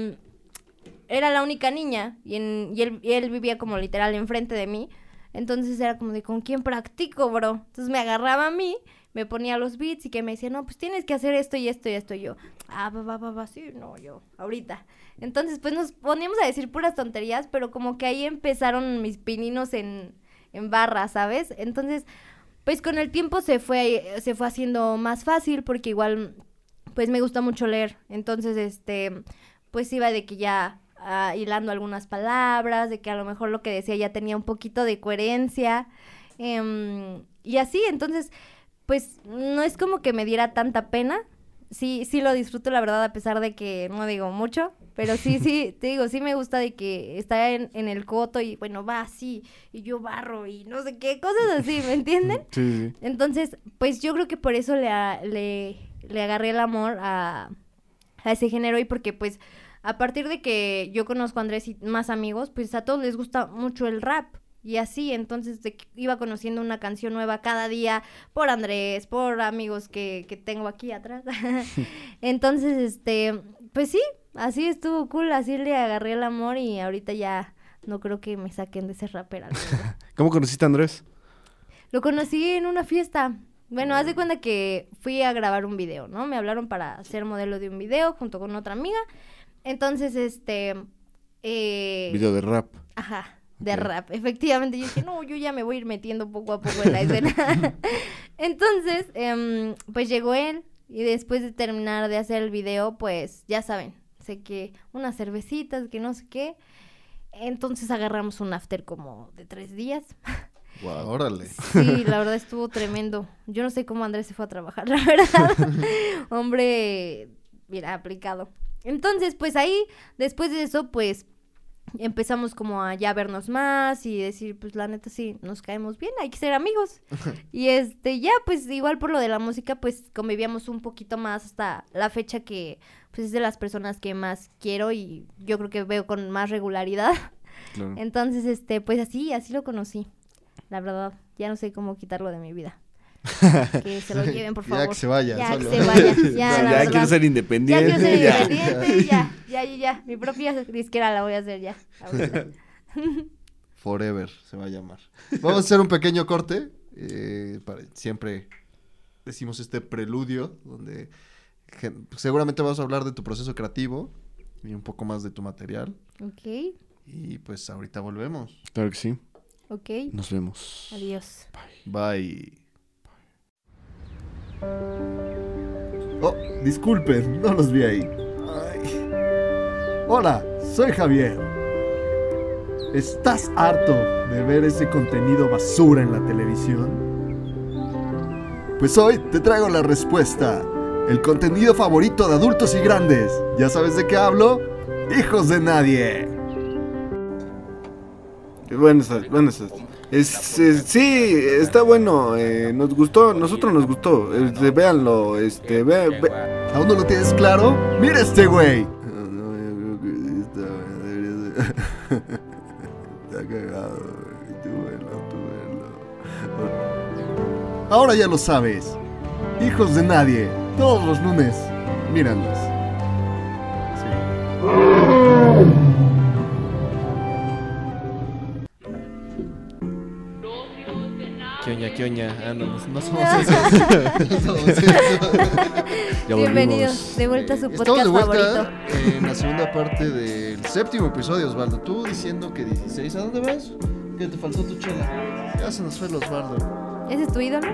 era la única niña y, en- y él, y él vivía como literal enfrente de mí, entonces era como de, ¿con quién practico, bro? Entonces me agarraba a mí, me ponía los beats y que me decía, no, pues tienes que hacer esto y esto y esto. Y yo, ah, va, va, va, va, sí, no, yo, ahorita. Entonces, pues nos poníamos a decir puras tonterías, pero como que ahí empezaron mis pininos en, en barra, ¿sabes? Entonces, pues con el tiempo se fue, se fue haciendo más fácil porque igual, pues me gusta mucho leer. Entonces, este, pues iba de que ya ah, hilando algunas palabras, de que a lo mejor lo que decía ya tenía un poquito de coherencia. em, y así, entonces, pues no es como que me diera tanta pena. Sí, sí lo disfruto, la verdad, a pesar de que no digo mucho. Pero sí, (laughs) sí, te digo, sí me gusta de que está en, en el coto y bueno, va así, y yo barro y no sé qué, cosas así, ¿me entienden? (laughs) Sí. Entonces, pues yo creo que por eso le, a- le, le agarré el amor a, a ese género y porque pues a partir de que yo conozco a Andrés y más amigos, pues a todos les gusta mucho el rap. Y así, entonces de iba conociendo una canción nueva cada día por Andrés, por amigos que, que tengo aquí atrás. (laughs) (laughs) entonces, este, pues sí, así estuvo cool, así le agarré el amor y ahorita ya no creo que me saquen de ser rapera. (laughs) ¿Cómo conociste a Andrés? Lo conocí en una fiesta. Bueno, haz de cuenta que fui a grabar un video, ¿no? Me hablaron para ser modelo de un video junto con otra amiga. Entonces, este... Eh, Video de rap. Ajá, de rap. Efectivamente, yo dije, no, yo ya me voy a ir metiendo poco a poco en la escena. (laughs) Entonces, em, pues llegó él y después de terminar de hacer el video, pues ya saben, sé que unas cervecitas, que no sé qué. Entonces agarramos un after como de tres días. (laughs) Wow, órale. Sí, la verdad estuvo tremendo. Yo no sé cómo Andrés se fue a trabajar, la verdad. (laughs) Hombre, mira, aplicado. Entonces, pues ahí, después de eso, pues empezamos como a ya vernos más y decir, pues la neta sí, nos caemos bien, hay que ser amigos. (laughs) y este, ya, pues igual por lo de la música, pues convivíamos un poquito más hasta la fecha que, pues es de las personas que más quiero y yo creo que veo con más regularidad. (laughs) Claro. Entonces, este, pues así, así lo conocí. La verdad, ya no sé cómo quitarlo de mi vida. (laughs) Que se lo lleven, por Ya favor. que se vaya, Ya (laughs) solo. que se vaya. Ya, No, ya quiero ser Ya independiente. quiero ser ya. independiente, ya, ya, ya, ya. Mi propia disquera la voy a hacer ya. (laughs) Forever se va a llamar. Vamos a hacer un pequeño corte. eh, para- siempre decimos este preludio donde seguramente vamos a hablar de tu proceso creativo y un poco más de tu material. Ok, Y pues ahorita volvemos. Claro que sí. ok. Nos vemos. Adiós. Bye. Oh, disculpen, no los vi ahí. Hola, soy Javier. ¿Estás harto de ver ese contenido basura en la televisión? Pues hoy te traigo la respuesta. El contenido favorito de adultos y grandes. ¿Ya sabes de qué hablo? Hijos de nadie. Buenas buenas. Es, es- sí, está bueno, eh, nos gustó, nosotros nos gustó, este, véanlo, este, ve, ve- ¿Aún no lo tienes claro? ¡Mira este güey! Está cagado, güey. Tú tú velo. Ahora ya lo sabes. Hijos de nadie. Todos los lunes. Míranos. Ah, no, no, no somos esos. (laughs) No somos esos. ya Bienvenidos de vuelta a su Eh, podcast Estamos de vuelta favorito. en la segunda parte del séptimo episodio, Osvaldo. Tú diciendo que 16, ¿a dónde vas? Que te faltó tu chela. Ya se nos fue el Osvaldo. ¿Ese es tu ídolo?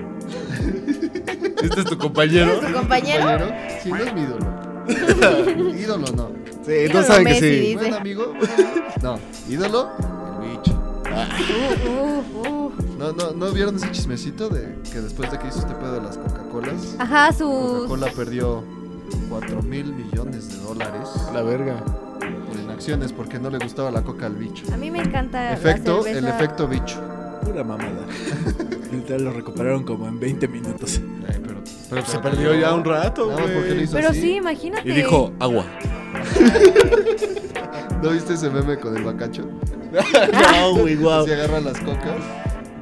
¿Este es tu compañero? ¿Es tu compañero? Sí, no es mi ídolo. (laughs) ídolo no. Sí, no saben que sí. dice. Buen amigo. No, ídolo. Uh, uh, uh. ¿No, no, ¿No vieron ese chismecito de que después de que hizo este pedo de las Coca-Colas, Ajá, sus... Coca-Cola perdió 4 mil millones de dólares La verga. en acciones porque no le gustaba la coca al bicho? A mí me encanta Efecto, la cerveza. el efecto bicho. Pura mamada. (laughs) Literal lo recuperaron como en 20 minutos. Ay, pero, Pero se perdió ya un rato, güey. hizo Pero así. sí, imagínate. Y dijo, agua. (laughs) ¿No viste ese meme con el bacacho? no, güey, (laughs) guau. Así agarra las cocas,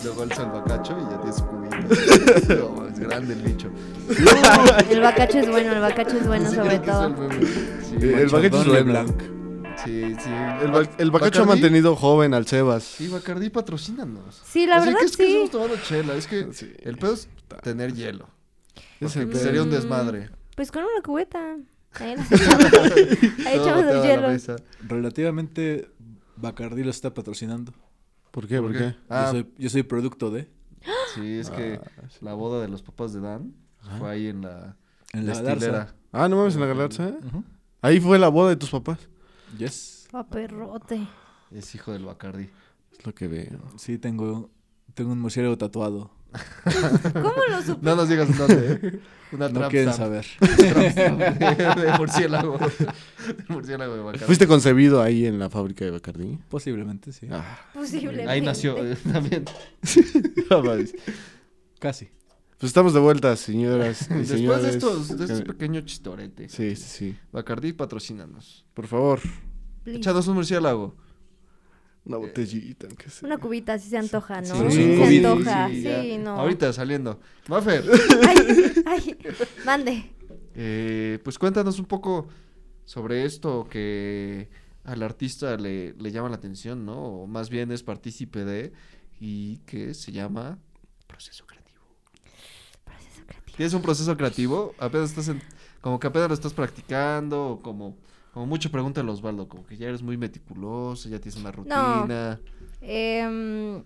luego alza el bacacho y ya tiene su cubito. (laughs) No, es grande el bicho. (laughs) El bacacho es bueno, el bacacho es bueno sobre todo. el meme. Sí, El bacacho es. LeBlanc. Sí, sí. El, ba- el bacacho ha mantenido joven al Sebas. Sí, Bacardí, patrocínanos. Sí, la Así verdad que es que estamos tomando chela. Es que Sí. el pedo es tener hielo. Es el Porque pedo. sería un Mm. desmadre. Pues con una cubeta. Ahí echamos, ahí el la hielo. Relativamente, Bacardi lo está patrocinando. ¿Por qué? ¿Por ¿Por qué? qué? Ah, Yo, soy, yo soy producto de. (gasps) sí, es que Ah, sí. la boda de los papás de Dan fue ahí en la En la. Garza. Ah, no mames, en la galarza. ¿eh? Ahí fue la boda de tus papás. Yes. Paperrote. Es hijo del Bacardí. Es lo que veo. Sí, tengo, tengo un murciélago tatuado. ¿Cómo lo supo? No nos digas dónde, ¿eh? Una No quieren stamp. saber. (laughs) De murciélago. De (laughs) murciélago de Bacardí. ¿Fuiste concebido ahí en la fábrica de Bacardí? Posiblemente, sí. Ah, Posiblemente. Ahí nació eh, (laughs) también. Casi. Pues estamos de vuelta, señoras y Después señores. de estos, de estos Eh, pequeños chistoretes. Sí, sí, sí. Bacardí, patrocínanos. Por favor, Please. Echados un murciélago. Una botellita, aunque sea. Una cubita, así se antoja, ¿no? Sí, Sí, sí, se antoja, sí, no. Ahorita saliendo. Maffer, Ay, ay, mande. eh, pues cuéntanos un poco sobre esto que al artista le, le llama la atención, ¿no? O más bien es partícipe de y que se llama proceso creativo. Proceso creativo. ¿Tienes un proceso creativo? Apenas estás en, como que apenas lo estás practicando, o como, como mucho pregunta a Osvaldo, como que ya eres muy meticuloso, ya tienes una rutina. Em,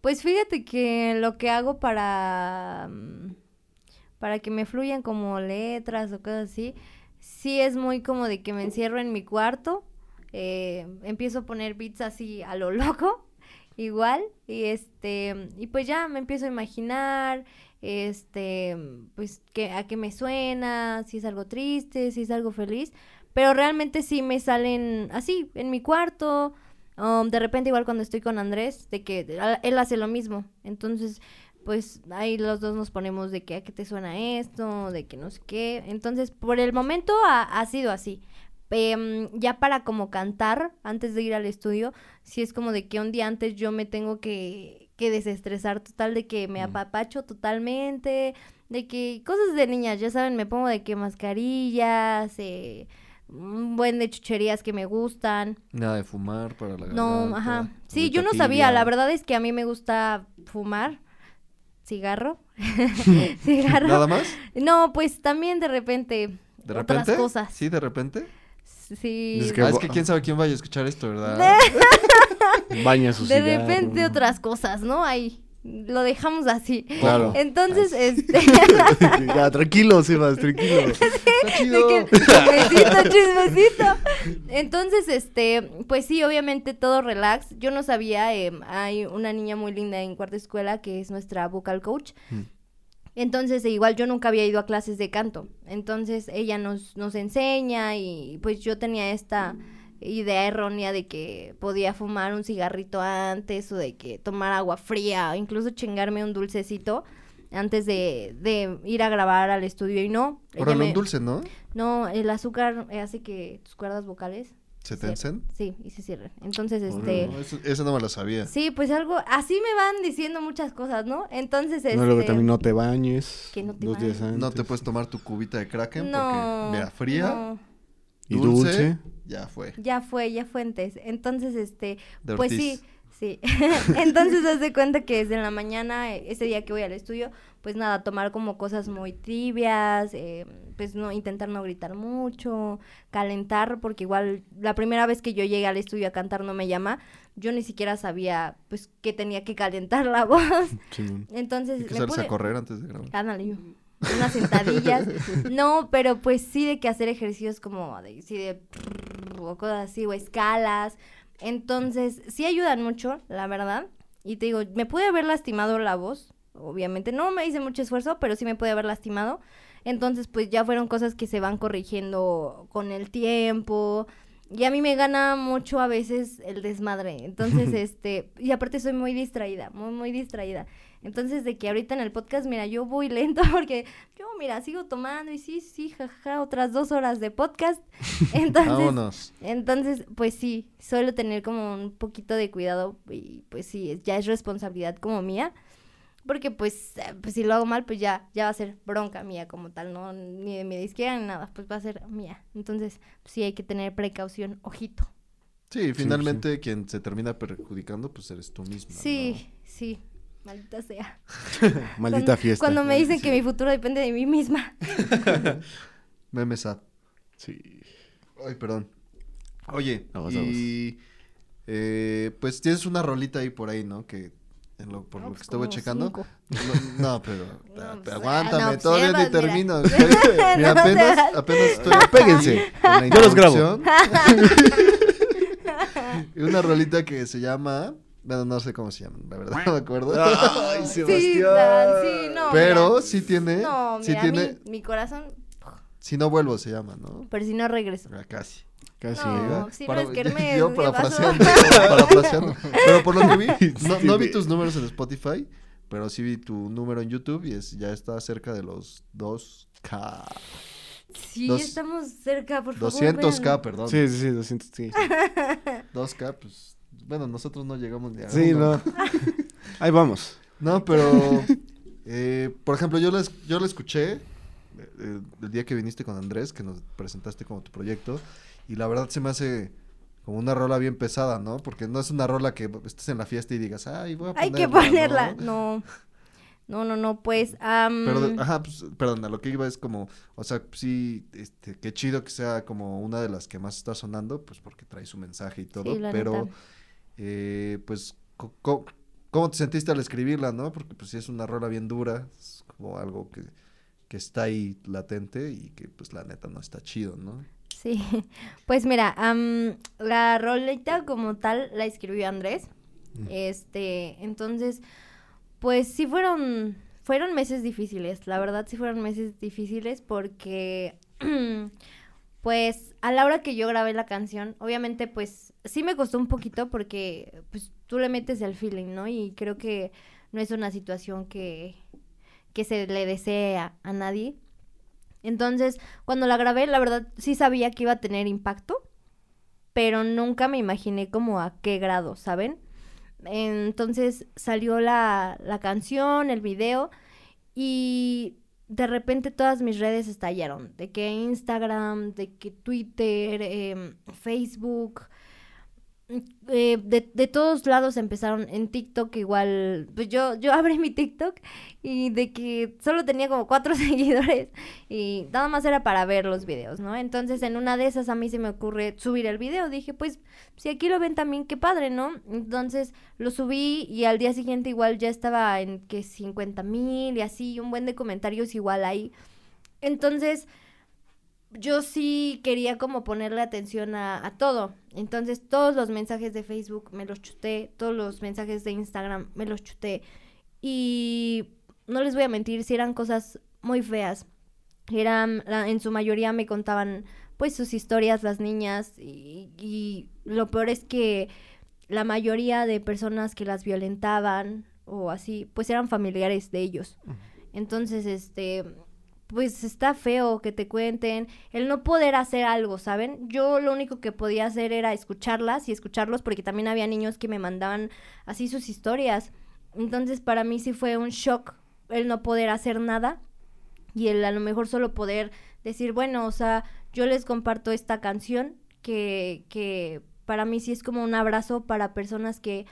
pues fíjate que lo que hago para, mm, para que me fluyan como letras o cosas así, sí es muy como de que me encierro en mi cuarto, eh, empiezo a poner beats así a lo (laughs) loco, igual, y este, y pues ya me empiezo a imaginar, este, pues que, a qué me suena, si es algo triste, si es algo feliz, pero realmente sí me salen así, en mi cuarto, Um, de repente igual cuando estoy con Andrés, de que él hace lo mismo. Entonces, pues ahí los dos nos ponemos de que a qué te suena esto, de que no sé qué. Entonces, por el momento ha, ha sido así. Em, ya para como cantar, antes de ir al estudio, sí es como de que un día antes yo me tengo que, que desestresar total, de que me Mm. apapacho totalmente, de que cosas de niñas, ya saben, me pongo de que mascarillas, eh, un buen de chucherías que me gustan. Nada de fumar para la No, garganta, ajá. Sí, yo no sabía, la verdad es que a mí me gusta fumar cigarro. (laughs) (laughs) cigarro. ¿Nada más? No, pues también de repente ¿De otras repente? cosas. Sí, de repente. Sí. Es que ah, es bo- que quién sabe quién vaya a escuchar esto, ¿verdad? (laughs) Baña su de cigarro. repente otras cosas, ¿no? Ahí lo dejamos así. Claro. Entonces, este (laughs) ya, tranquilo, Sebas, tranquilo. (laughs) De chido. que (laughs) chismecito, chismecito. Entonces, este, pues sí, obviamente todo relax. Yo no sabía, em, hay una niña muy linda en cuarta escuela que es nuestra vocal coach. Mm. Entonces, e igual yo nunca había ido a clases de canto. Entonces, ella nos, nos enseña y pues yo tenía esta idea errónea de que podía fumar un cigarrito antes o de que tomar agua fría o incluso chingarme un dulcecito antes de, de ir a grabar al estudio y no. Órale, me- un dulce, ¿no? no, el azúcar hace que tus cuerdas vocales ¿Se tensen? Sí, y se cierren. Entonces, este... No, eso, eso no me lo sabía. Sí, pues algo... Así me van diciendo muchas cosas, ¿no? Entonces, este... No, luego también no te bañes. Que no te bañes. No te puedes tomar tu cubita de Kraken No, porque, mira, fría, no, Y dulce, dulce. ya fue. ya fue, ya fue antes. Entonces, este... De Pues Ortiz. sí, sí. (laughs) Entonces, haz de cuenta que desde la mañana, eh, ese día que voy al estudio, pues nada, tomar como cosas muy tibias, eh, pues no, intentar no gritar mucho, calentar, porque igual la primera vez que yo llegué al estudio a cantar no me llama, yo ni siquiera sabía, pues, que tenía que calentar la (laughs) voz. Simón. Entonces, Hay que me pude- a correr antes de grabar. Ándale, unas sentadillas. (laughs) No, pero pues sí de que hacer ejercicios como de, sí de o cosas así, o escalas. Entonces, sí ayudan mucho, la verdad. Y te digo, me pude haber lastimado la voz, obviamente. No me hice mucho esfuerzo, pero sí me pude haber lastimado. Entonces, pues ya fueron cosas que se van corrigiendo con el tiempo. Y a mí me gana mucho a veces el desmadre. Entonces, (laughs) este, y aparte soy muy distraída, muy, muy distraída. Entonces, de que ahorita en el podcast, mira, yo voy (laughs) lento porque yo, mira, sigo tomando y sí, sí, jaja, otras dos horas de podcast. (laughs) Entonces, Vámonos. entonces, pues sí, suelo tener como un poquito de cuidado y pues sí, ya es responsabilidad como mía. Porque pues, eh, pues si lo hago mal, pues ya, ya va a ser bronca mía como tal, no ni de mi disquera ni nada, pues va a ser mía. Entonces, sí hay que tener precaución, ojito. Sí, finalmente quien se termina perjudicando, pues eres tú mismo. Sí, sí, maldita sea. (laughs) Maldita Cuando- fiesta. Cuando me dicen que mi futuro depende de mí misma. (laughs) Meme sad. Sí. Ay, perdón. Oye, y eh, pues tienes una rolita ahí por ahí, ¿no? Que en lo, por No, lo pues que estuve como checando. No, no, pero, (laughs) No, pues, aguántame, no, pues, todavía ni termino. Mira, No apenas, apenas estoy. Péguense. Yo los grabo. una rolita que se llama. Bueno, no sé cómo se llama, la verdad, (laughs) no me acuerdo. Ay, Sí, Sebastián. Dan, sí, no. Pero mira. sí tiene. No, sí mira, tiene. mi, mi corazón, Si no vuelvo se llama, ¿no? pero si no regreso. Ah, Casi. Casi. No, si Para- no es Kermés, (laughs) yo ¿qué pasó? parafraseando, (laughs) parafraseando. Pero por lo que vi, no, Sí, no vi tus números en Spotify, pero sí vi tu número en YouTube y es, ya está cerca de los 2K. Sí, Dos- estamos cerca, por favor. 200K, vean. perdón. Sí, sí, sí, 200, sí. 2K, pues, bueno, nosotros no llegamos ni a Sí, uno. no. (laughs) Ahí vamos. No, pero, eh, por ejemplo, yo la, yo la escuché eh, eh, el día que viniste con Andrés, que nos presentaste como tu proyecto, y la verdad se me hace como una rola bien pesada, ¿no? Porque no es una rola que estés en la fiesta y digas, ay, voy a Hay ponerla. que ponerla. ¿no? No. No, no, no, pues... am, Pero, de- ajá, pues, perdón, a lo que iba es como, o sea, sí, este, qué chido que sea como una de las que más está sonando, pues porque trae su mensaje y todo, Sí, la pero, neta. Eh, pues, ¿cómo te sentiste al escribirla, no? Porque, pues, sí es una rola bien dura, es como algo que, que está ahí latente y que, pues, la neta no está chido, ¿no? Sí, (laughs) pues mira, la rolita como tal la escribió Andrés. Este, entonces, pues sí fueron, fueron meses difíciles, la verdad sí fueron meses difíciles porque, (clears throat) pues a la hora que yo grabé la canción, obviamente pues sí me costó un poquito porque pues tú le metes el feeling, ¿no? Y creo que no es una situación que, que se le desee a, a nadie. Entonces, cuando la grabé, la verdad sí sabía que iba a tener impacto, pero nunca me imaginé como a qué grado, ¿saben? Entonces salió la, la canción, el video, y de repente todas mis redes estallaron, de que Instagram, de que Twitter, em, Facebook, eh, de, de todos lados empezaron en TikTok igual, pues yo, yo abrí mi TikTok y de que solo tenía como cuatro (laughs) seguidores y nada más era para ver los videos, ¿no? Entonces en una de esas a mí se me ocurre subir el video, dije pues si aquí lo ven también qué padre, ¿no? Entonces lo subí y al día siguiente igual ya estaba en que 50 mil y así, un buen de comentarios igual ahí. Entonces yo sí quería como ponerle atención a, a todo. Entonces todos los mensajes de Facebook me los chuté, todos los mensajes de Instagram me los chuté. Y no les voy a mentir, si eran cosas muy feas. Eran, la- en su mayoría me contaban pues sus historias las niñas y, y lo peor es que la mayoría de personas que las violentaban o así pues eran familiares de ellos. Entonces, este, pues está feo que te cuenten, el no poder hacer algo, ¿saben? Yo lo único que podía hacer era escucharlas y escucharlos porque también había niños que me mandaban así sus historias. Entonces para mí sí fue un shock el no poder hacer nada y el a lo mejor solo poder decir, bueno, o sea, yo les comparto esta canción que, que para mí sí es como un abrazo para personas que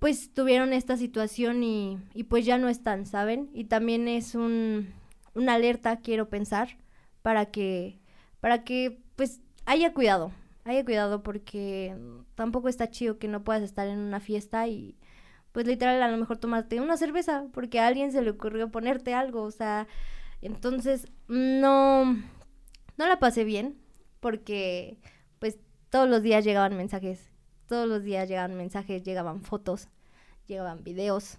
pues tuvieron esta situación y, y pues ya no están, ¿saben? Y también es un, una alerta, quiero pensar, para que, para que pues haya cuidado, haya cuidado porque tampoco está chido que no puedas estar en una fiesta y pues literal a lo mejor tomarte una cerveza porque a alguien se le ocurrió ponerte algo, o sea, entonces no, no la pasé bien porque pues todos los días llegaban mensajes, todos los días llegaban mensajes, llegaban fotos, llegaban videos,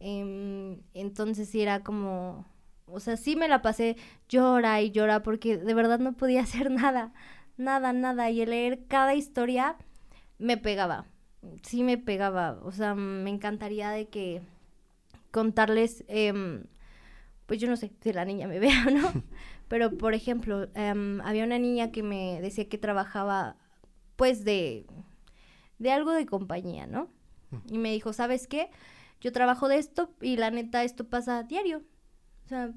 em, entonces era como, o sea, sí me la pasé llora y llora porque de verdad no podía (laughs) hacer nada, nada, nada. Y el leer cada historia me pegaba, sí me pegaba. O sea, me encantaría de que contarles, em, pues yo no sé si la niña me (laughs) vea o no, pero por ejemplo, em, había una niña que me decía que trabajaba pues de, de algo de compañía, ¿no? Y me dijo, ¿sabes qué? Yo trabajo de esto y la neta esto pasa diario. O sea,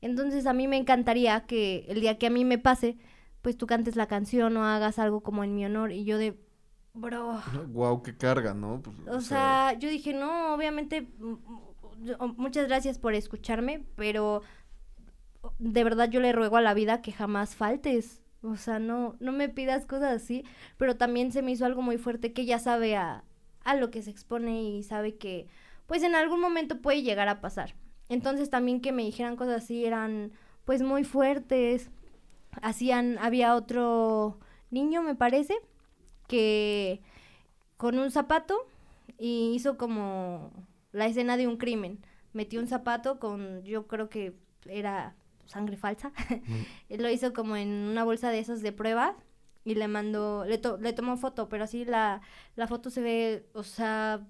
entonces a mí me encantaría que el día que a mí me pase, pues tú cantes la canción o hagas algo como en mi honor y yo de, bro. Wow, qué carga, ¿no? Pues, O sea, yo dije, no, obviamente, mm, mm, yo- muchas gracias por escucharme, pero de verdad yo le ruego a la vida que jamás faltes. O sea, no, no me pidas cosas así, pero también se me hizo algo muy fuerte que ella sabe a, a lo que se expone y sabe que, pues en algún momento puede llegar a pasar. Entonces también que me dijeran cosas así eran, pues muy fuertes. Hacían, había otro niño, me parece, que con un zapato y hizo como la escena de un crimen. Metió un zapato con, yo creo que era sangre falsa. (laughs) Él lo hizo como en una bolsa de esos de pruebas y le mandó, le, to- le tomó foto, pero así la, la foto se ve, o sea,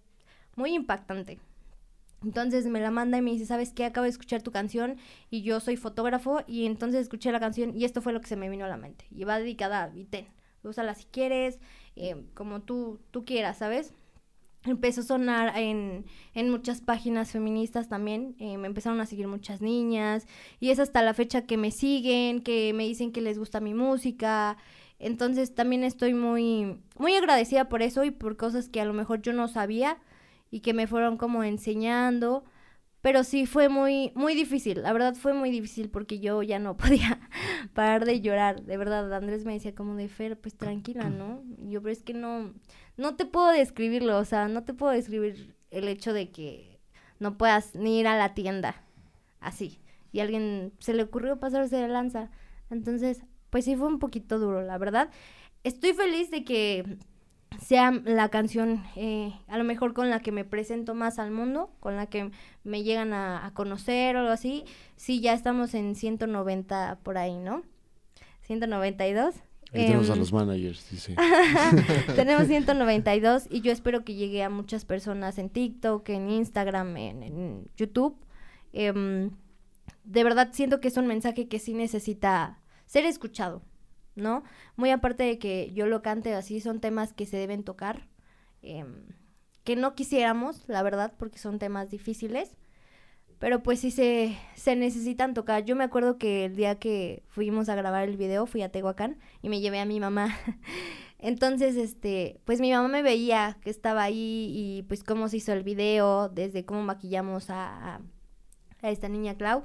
muy impactante. Entonces me la manda y me dice, ¿sabes qué? Acabo de escuchar tu canción y yo soy fotógrafo y entonces escuché la canción y esto fue lo que se me vino a la mente. Y va dedicada a Viten. Úsala si quieres, eh, como tú, tú quieras, ¿sabes? Empezó a sonar en, en muchas páginas feministas también. eh, me empezaron a seguir muchas niñas. Y es hasta la fecha que me siguen, que me dicen que les gusta mi música. Entonces también estoy muy, muy agradecida por eso y por cosas que a lo mejor yo no sabía y que me fueron como enseñando. pero sí fue muy, muy difícil, la verdad fue muy difícil porque yo ya no (laughs) podía parar de llorar, de verdad, Andrés me decía como de Fer, pues tranquila, ¿no? Yo, pero es que no, no te puedo describirlo, o sea, no te puedo describir el hecho de que no puedas ni ir a la tienda, así, y alguien se le ocurrió pasarse de lanza, entonces, pues sí fue un poquito duro, la verdad. Estoy feliz de que sea la canción eh, a lo mejor con la que me presento más al mundo, con la que me llegan a, conocer o algo así. Sí, ya estamos en 190 por ahí, ¿no? 192. Ahí tenemos a em, los managers, dice. (laughs) (laughs) tenemos 192 y yo espero que llegue a muchas personas en TikTok, en Instagram, en, YouTube. Em, de verdad siento que es un mensaje que sí necesita ser escuchado. ¿No? Muy aparte de que yo lo cante así, son temas que se deben tocar, em, que no quisiéramos, la verdad, porque son temas difíciles, pero pues sí se, se necesitan tocar. Yo me acuerdo que el día que fuimos a grabar el video, fui a Tehuacán y me llevé a mi mamá. (laughs) Entonces, este, pues mi mamá me veía que estaba ahí y pues cómo se hizo el video, desde cómo maquillamos a, a, esta niña Clau.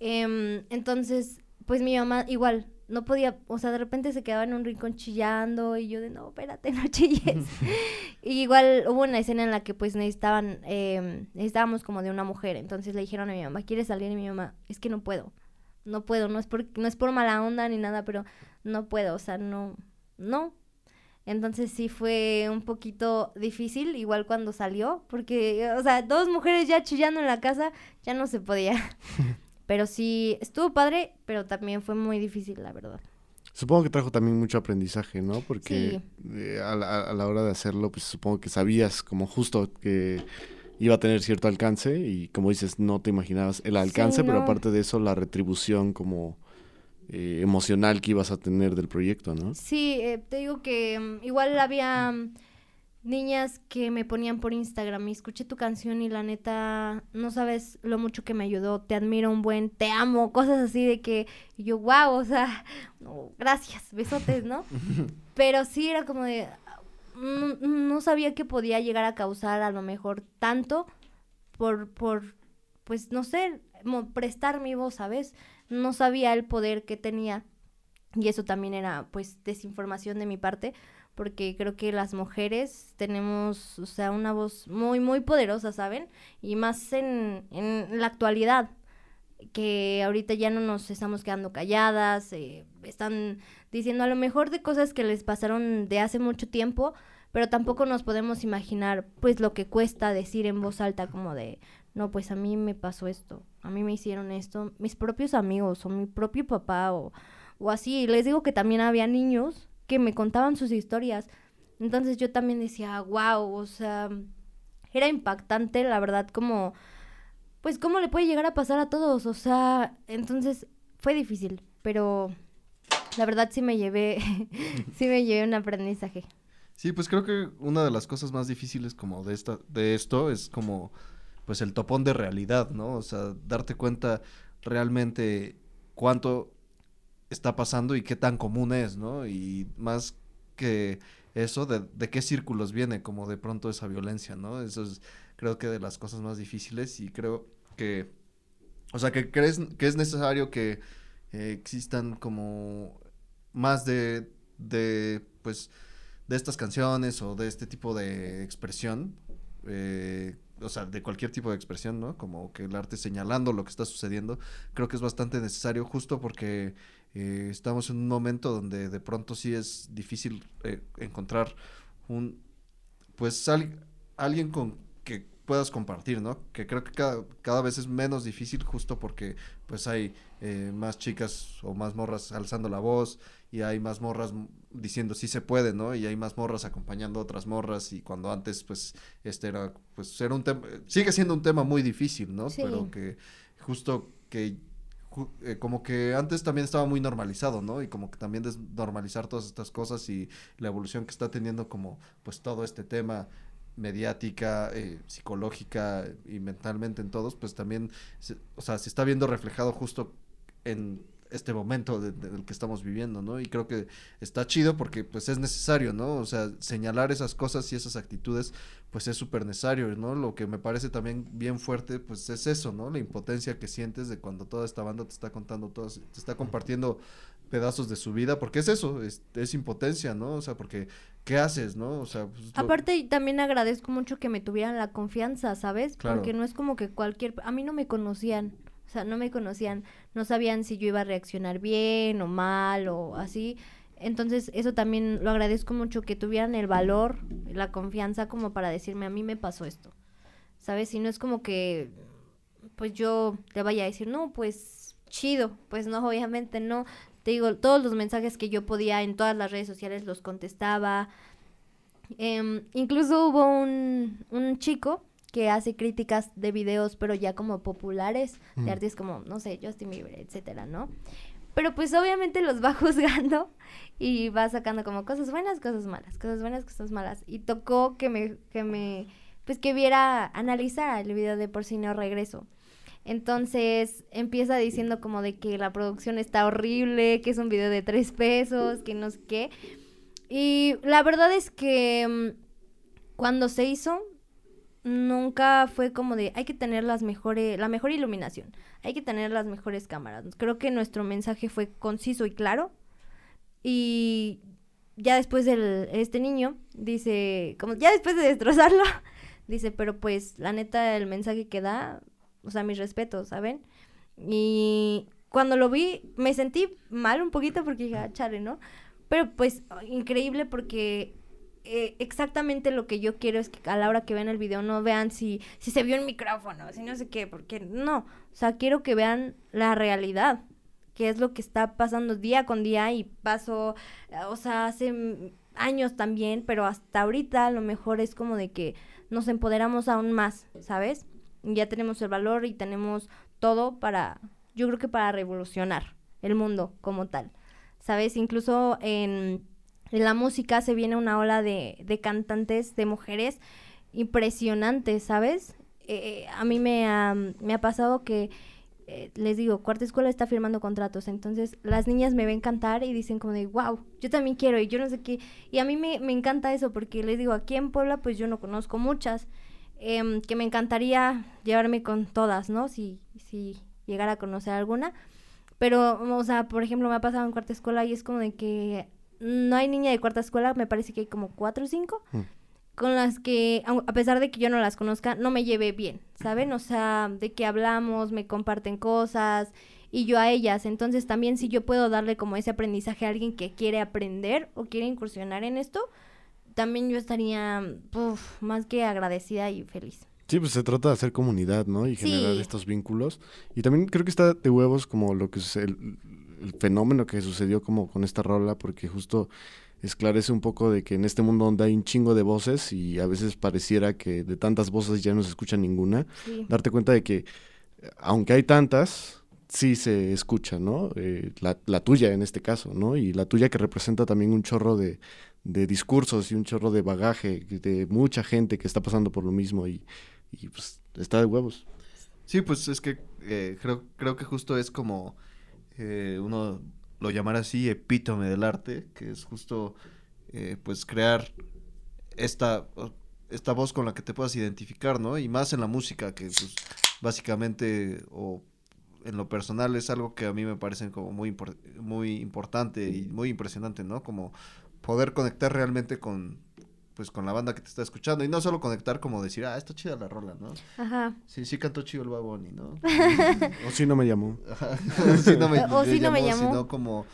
Em, entonces, pues mi mamá igual no podía, o sea, de repente se quedaba en un rincón chillando y yo de, no, espérate, (laughs) no chilles. (laughs) y igual hubo una escena en la que pues necesitaban, eh, necesitábamos como de una mujer, entonces le dijeron a mi mamá, ¿quieres salir? Y mi mamá, es que no puedo, no puedo, no es por, no es por mala onda ni nada, pero no puedo, o sea, no, no. Entonces sí fue un poquito difícil, igual cuando salió, porque, o sea, dos mujeres ya chillando en la casa, ya no se podía. (laughs) Pero sí, estuvo padre, pero también fue muy difícil, la verdad. Supongo que trajo también mucho aprendizaje, ¿no? Porque eh, a, la, hora de hacerlo, pues supongo que sabías como justo que iba a tener cierto alcance y como dices, no te imaginabas el alcance, pero aparte de eso, la retribución como eh, emocional que ibas a tener del proyecto, ¿no? Sí, eh, te digo que mm, igual había... Mm, niñas que me ponían por Instagram y escuché tu canción y la neta no sabes lo mucho que me ayudó, te admiro un buen, te amo, cosas así de que yo, wow, o sea, (laughs) gracias, besotes, ¿no? (laughs) Pero sí era como de, no, sabía que podía llegar a causar a lo mejor tanto por, por, pues no sé, prestar mi voz, ¿sabes? No sabía el poder que tenía y eso también era pues desinformación de mi parte porque creo que las mujeres tenemos, o sea, una voz muy, muy poderosa, ¿saben? Y más en, en la actualidad, que ahorita ya no nos estamos quedando calladas, eh, están diciendo a lo mejor de cosas que les pasaron de hace mucho tiempo, pero tampoco nos podemos imaginar pues lo que cuesta decir en voz alta como de, no, pues a mí me pasó esto, a mí me hicieron esto, mis propios amigos o mi propio papá o, o así. Les digo que también había niños que me contaban sus historias. Entonces yo también decía, wow, o sea, era impactante, la verdad, como, pues, ¿cómo le puede llegar a pasar a todos? O sea, entonces fue difícil, pero la verdad sí me llevé, (laughs) sí me llevé un aprendizaje. Sí, pues creo que una de las cosas más difíciles como de esta, de esto es como, pues el topón de realidad, ¿no? O sea, darte cuenta realmente cuánto está pasando y qué tan común es, ¿no? Y más que eso, de, qué círculos viene como de pronto esa violencia, ¿no? Eso es creo que de las cosas más difíciles y creo que, o sea, que crees que es necesario que eh, existan como más de, de, pues, de estas canciones o de este tipo de expresión, eh, o sea, de cualquier tipo de expresión, ¿no? Como que el arte señalando lo que está sucediendo, creo que es bastante necesario justo porque eh, estamos en un momento donde de pronto sí es difícil eh, encontrar un, pues alguien con que puedas compartir, ¿no? Que creo que cada, cada vez es menos difícil justo porque pues hay eh, más chicas o más morras alzando la voz y hay más morras diciendo sí se puede, ¿no? Y hay más morras acompañando a otras morras y cuando antes pues este era pues era un tema sigue siendo un tema muy difícil, ¿no? Pero que justo que eh, como que antes también estaba muy normalizado, ¿no? Y como que también desnormalizar todas estas cosas y la evolución que está teniendo como pues todo este tema mediática, eh, psicológica y mentalmente en todos, pues también, o sea, se está viendo reflejado justo en este momento de- de- del que estamos viviendo, ¿no? Y creo que está chido porque pues es necesario, ¿no? O sea, señalar esas cosas y esas actitudes pues es súper necesario, ¿no? Lo que me parece también bien fuerte pues es eso, ¿no? La impotencia que sientes de cuando toda esta banda te está contando, todas, te está compartiendo pedazos de su vida, porque es eso, es, es impotencia, ¿no? O sea, porque ¿qué haces, no? O sea, pues, lo- Aparte, y también agradezco mucho que me tuvieran la confianza, ¿sabes? Claro. Porque no es como que cualquier... A mí no me conocían, o sea, no me conocían, no sabían si yo iba a reaccionar bien o mal o así. Entonces, eso también lo agradezco mucho, que tuvieran el valor, la confianza como para decirme, a mí me pasó esto, ¿sabes? Y no es como que, pues yo le vaya a decir, no, pues chido, pues no, obviamente no. Te digo, todos los mensajes que yo podía en todas las redes sociales los contestaba, Em, incluso hubo un, un chico que hace críticas de videos, pero ya como populares, de artistas como, no sé, Justin Bieber, etcétera, ¿no? Pero pues obviamente los va (laughs) juzgando y va sacando como cosas buenas, cosas malas, cosas buenas, cosas malas. Y tocó que me, que me, pues que viera, analizara el video de Por si no regreso. Entonces empieza diciendo como de que la producción está horrible, que es un video de tres pesos, que no sé qué. Y la verdad es que mm, cuando se hizo, nunca fue como de hay que tener las mejores, la mejor iluminación, hay que tener las mejores cámaras. Creo que nuestro mensaje fue conciso y claro. Y ya después del este niño dice, como ya después de destrozarlo, (laughs) dice, pero pues la neta el mensaje que da, o sea, mis respetos, ¿saben? Y cuando lo vi me sentí mal un poquito porque dije, ah, chale, ¿no? Pero pues increíble porque eh, exactamente lo que yo quiero es que a la hora que vean el video no vean si, si se vio el micrófono, si no sé qué, porque no. O sea, quiero que vean la realidad, que es lo que está pasando día con día y pasó, eh, o sea, hace años también, pero hasta ahorita lo mejor es como de que nos empoderamos aún más, ¿sabes? Ya tenemos el valor y tenemos todo para, yo creo que para revolucionar el mundo como tal. ¿sabes? Incluso en, la música se viene una ola de, de cantantes, de mujeres impresionantes, ¿sabes? Eh, a mí me ha, me ha pasado que, eh, les digo, Cuarta Escuela está firmando contratos, entonces las niñas me ven cantar y dicen como de, wow, yo también quiero y yo no sé qué. Y a mí me, me encanta eso porque les digo, aquí en Puebla pues yo no conozco muchas, em, que me encantaría llevarme con todas, ¿no? Si, si llegara a conocer alguna. Pero, o sea, por ejemplo, me ha pasado en cuarta escuela y es como de que no hay niña de cuarta escuela, me parece que hay como cuatro o cinco, Mm. con las que, a pesar de que yo no las conozca, no me lleve bien, ¿saben? O sea, de que hablamos, me comparten cosas y yo a ellas. Entonces, también si yo puedo darle como ese aprendizaje a alguien que quiere aprender o quiere incursionar en esto, también yo estaría uf, más que agradecida y feliz. Sí, pues se trata de hacer comunidad, ¿no? Y generar Sí. estos vínculos. Y también creo que está de huevos como lo que es el, el fenómeno que sucedió como con esta rola, porque justo esclarece un poco de que en este mundo donde hay un chingo de voces y a veces pareciera que de tantas voces ya no se escucha ninguna, Sí. darte cuenta de que eh, aunque hay tantas, sí se escucha, ¿no? Eh, la, la tuya en este caso, ¿no? Y la tuya que representa también un chorro de, de discursos y un chorro de bagaje de mucha gente que está pasando por lo mismo y, y pues está de huevos. Sí, pues es que eh, creo, creo que justo es como eh, uno lo llamara así, epítome del arte, que es justo eh, pues crear esta, esta voz con la que te puedas identificar, ¿no? Y más en la música, que pues básicamente o en lo personal es algo que a mí me parece como muy, impor- muy importante y muy impresionante, ¿no? Como poder conectar realmente con pues con la banda que te está escuchando y no solo conectar como decir, ah, está chida la rola, ¿no? Ajá. Sí, sí cantó chido el Baboni, ¿no? (laughs) O si no me llamó. Ajá. (laughs) sí no me, (laughs) O sí no me llamó. Sino como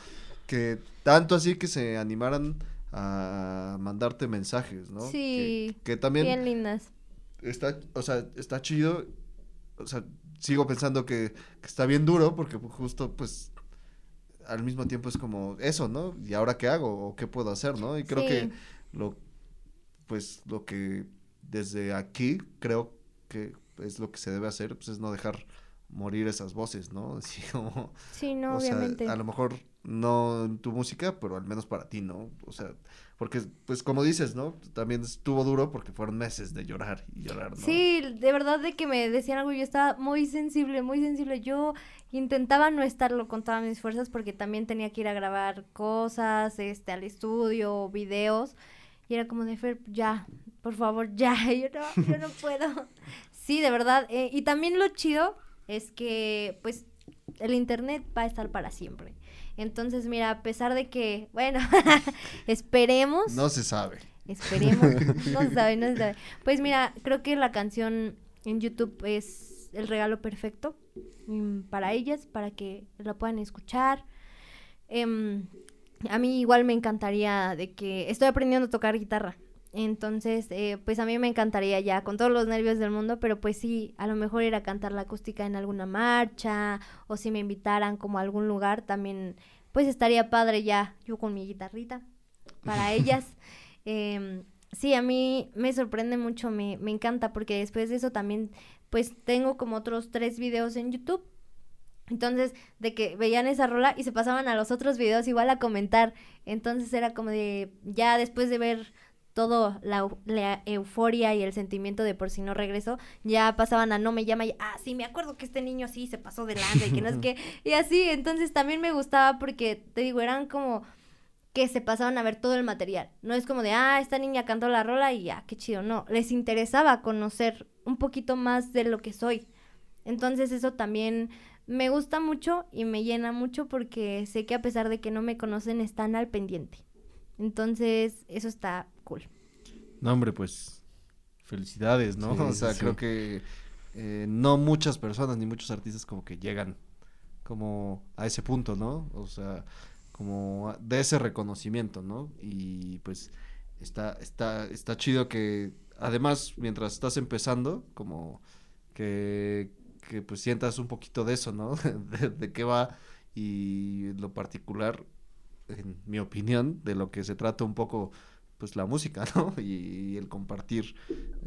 que tanto así que se animaran a mandarte mensajes, ¿no? Sí, Que, que también Bien lindas. está, o sea, está chido. O sea, sigo pensando que, que está bien duro porque pues, justo pues al mismo tiempo es como eso, ¿no? ¿Y ahora qué hago? ¿O qué puedo hacer, no? Y creo Sí. que lo pues lo que desde aquí creo que es lo que se debe hacer, pues es no dejar morir esas voces, ¿no? (laughs) Así como, Sí, no, o sea, obviamente. a lo mejor no en tu música, pero al menos para ti, ¿no? O sea, porque, pues como dices, ¿no? También estuvo duro porque fueron meses de llorar y llorar. Sí, de verdad de que me decían algo, yo estaba muy sensible, muy sensible. Yo intentaba no estarlo con todas mis fuerzas porque también tenía que ir a grabar cosas, este, al estudio, videos. Y era como de Fer, ya, por favor, (laughs) ya. Yo no, yo no puedo. Sí, de verdad. eh, y también lo chido es que, pues, el internet va a estar para siempre. Entonces, mira, a pesar de que, bueno, (laughs) esperemos. No se sabe. Esperemos. (laughs) No se sabe, no se sabe. Pues mira, creo que la canción en YouTube es el regalo perfecto mm, para ellas, para que la puedan escuchar. Em, a mí igual me encantaría de que estoy aprendiendo a tocar guitarra. Entonces, eh, pues a mí me encantaría ya, con todos los nervios del mundo, pero pues sí, a lo mejor ir a cantar la acústica en alguna marcha, o si me invitaran como a algún lugar, también, pues estaría padre ya, yo con mi guitarrita, para ellas. (laughs) Em, sí, a mí me sorprende mucho, me, me encanta, porque después de eso también, pues tengo como otros tres videos en YouTube. Entonces, de que veían esa rola y se pasaban a los otros videos igual a comentar. Entonces era como de, ya después de ver todo la, eu- la euforia y el sentimiento de por si no regreso, ya pasaban a no me llama y, ah, sí, me acuerdo que este niño sí se pasó delante y que no es que, (laughs) y así, entonces también me gustaba porque, te digo, eran como que se pasaban a ver todo el material. No es como de, ah, esta niña cantó la rola y ya, qué chido. No, les interesaba conocer un poquito más de lo que soy. Entonces eso también me gusta mucho y me llena mucho porque sé que a pesar de que no me conocen están al pendiente. Entonces eso está cool. No, hombre, pues felicidades, ¿no? Sí, (laughs) o sea, sí. creo que eh, no muchas personas ni muchos artistas como que llegan como a ese punto, ¿no? O sea, como de ese reconocimiento, ¿no? Y pues está, está, está chido que además mientras estás empezando, como que, que pues sientas un poquito de eso, ¿no? (laughs) de, de qué va y lo particular, en mi opinión, de lo que se trata un poco pues la música, (laughs) ¿no? Y, el compartir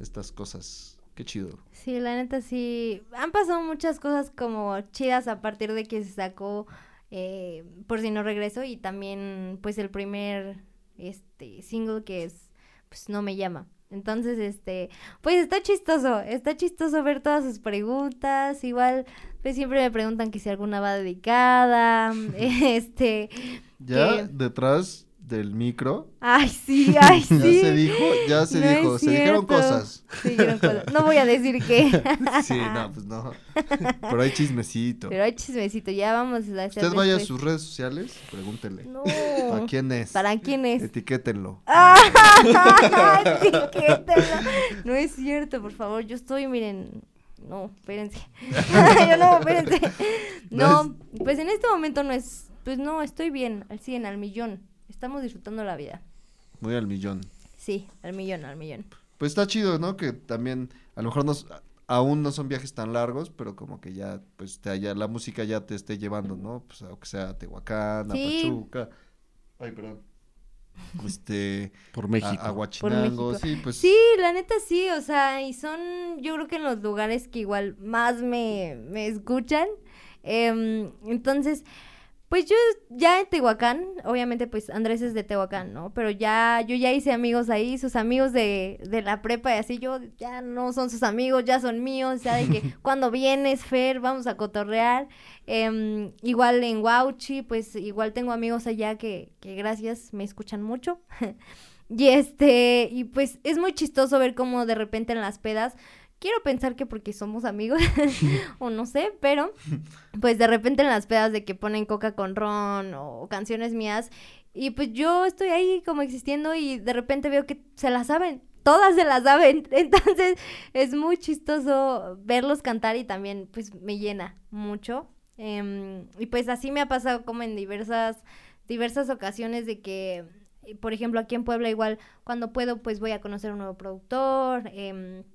estas cosas. Qué chido. Sí, la neta sí. Han pasado muchas cosas como chidas a partir de que se sacó eh, Por si no regreso y también pues el primer este single que es pues no me llama. Entonces, este, pues está chistoso, está chistoso ver todas sus preguntas, igual pues siempre me preguntan que si alguna va dedicada, (laughs) (laughs) este, Ya que- detrás del micro, ay sí, ay (laughs) ya sí. se dijo, ya se No dijo, se dijeron cosas. Se dijeron cosas. No voy a decir qué. (laughs) Sí, no, pues no. (laughs) Pero hay chismecito. Pero hay chismecito, ya vamos a hacer Usted vaya a sus redes sociales, pregúntele. No. ¿Para quién es? ¿Para quién es? Etiquétenlo. ¡Ay, etiquétalo! No es cierto, por favor. Yo estoy, miren. No, espérense. Yo no, espérense. No No, pues en este momento no es. Pues no, estoy bien, al 100, al millón. Estamos disfrutando la vida. Muy al millón. Sí, al millón, al millón. Pues está chido, ¿no? Que también, a lo mejor no, s- aún no son viajes tan largos, pero como que ya, pues, te haya, la música ya te esté llevando, ¿no? Pues, aunque sea a Tehuacán, a Sí. Pachuca. Ay, perdón. (laughs) Este, Por a, México. a Huachinango, México. sí, pues. Sí, la neta sí, o sea, y son, yo creo que en los lugares que igual más me, me escuchan. Em, entonces, pues yo ya en Tehuacán, obviamente pues Andrés es de Tehuacán, ¿no? Pero ya, yo ya hice amigos ahí, sus amigos de, de la prepa y así, yo ya no son sus amigos, ya son míos, ya de que (laughs) cuando vienes, Fer, vamos a cotorrear. Em, igual en Huauchi, pues igual tengo amigos allá que, que gracias, me escuchan mucho. (laughs) Y este, y pues es muy chistoso ver cómo de repente en las pedas, quiero pensar que porque somos amigos, (laughs) o no sé, pero pues de repente en las pedas de que ponen coca con ron o canciones mías, y pues yo estoy ahí como existiendo y de repente veo que se las saben. Todas se las saben, (laughs) entonces es muy chistoso verlos cantar y también pues me llena mucho. Em, y pues así me ha pasado como en diversas, diversas ocasiones de que eh, por ejemplo, aquí en Puebla igual, cuando puedo, pues voy a conocer un nuevo productor, em,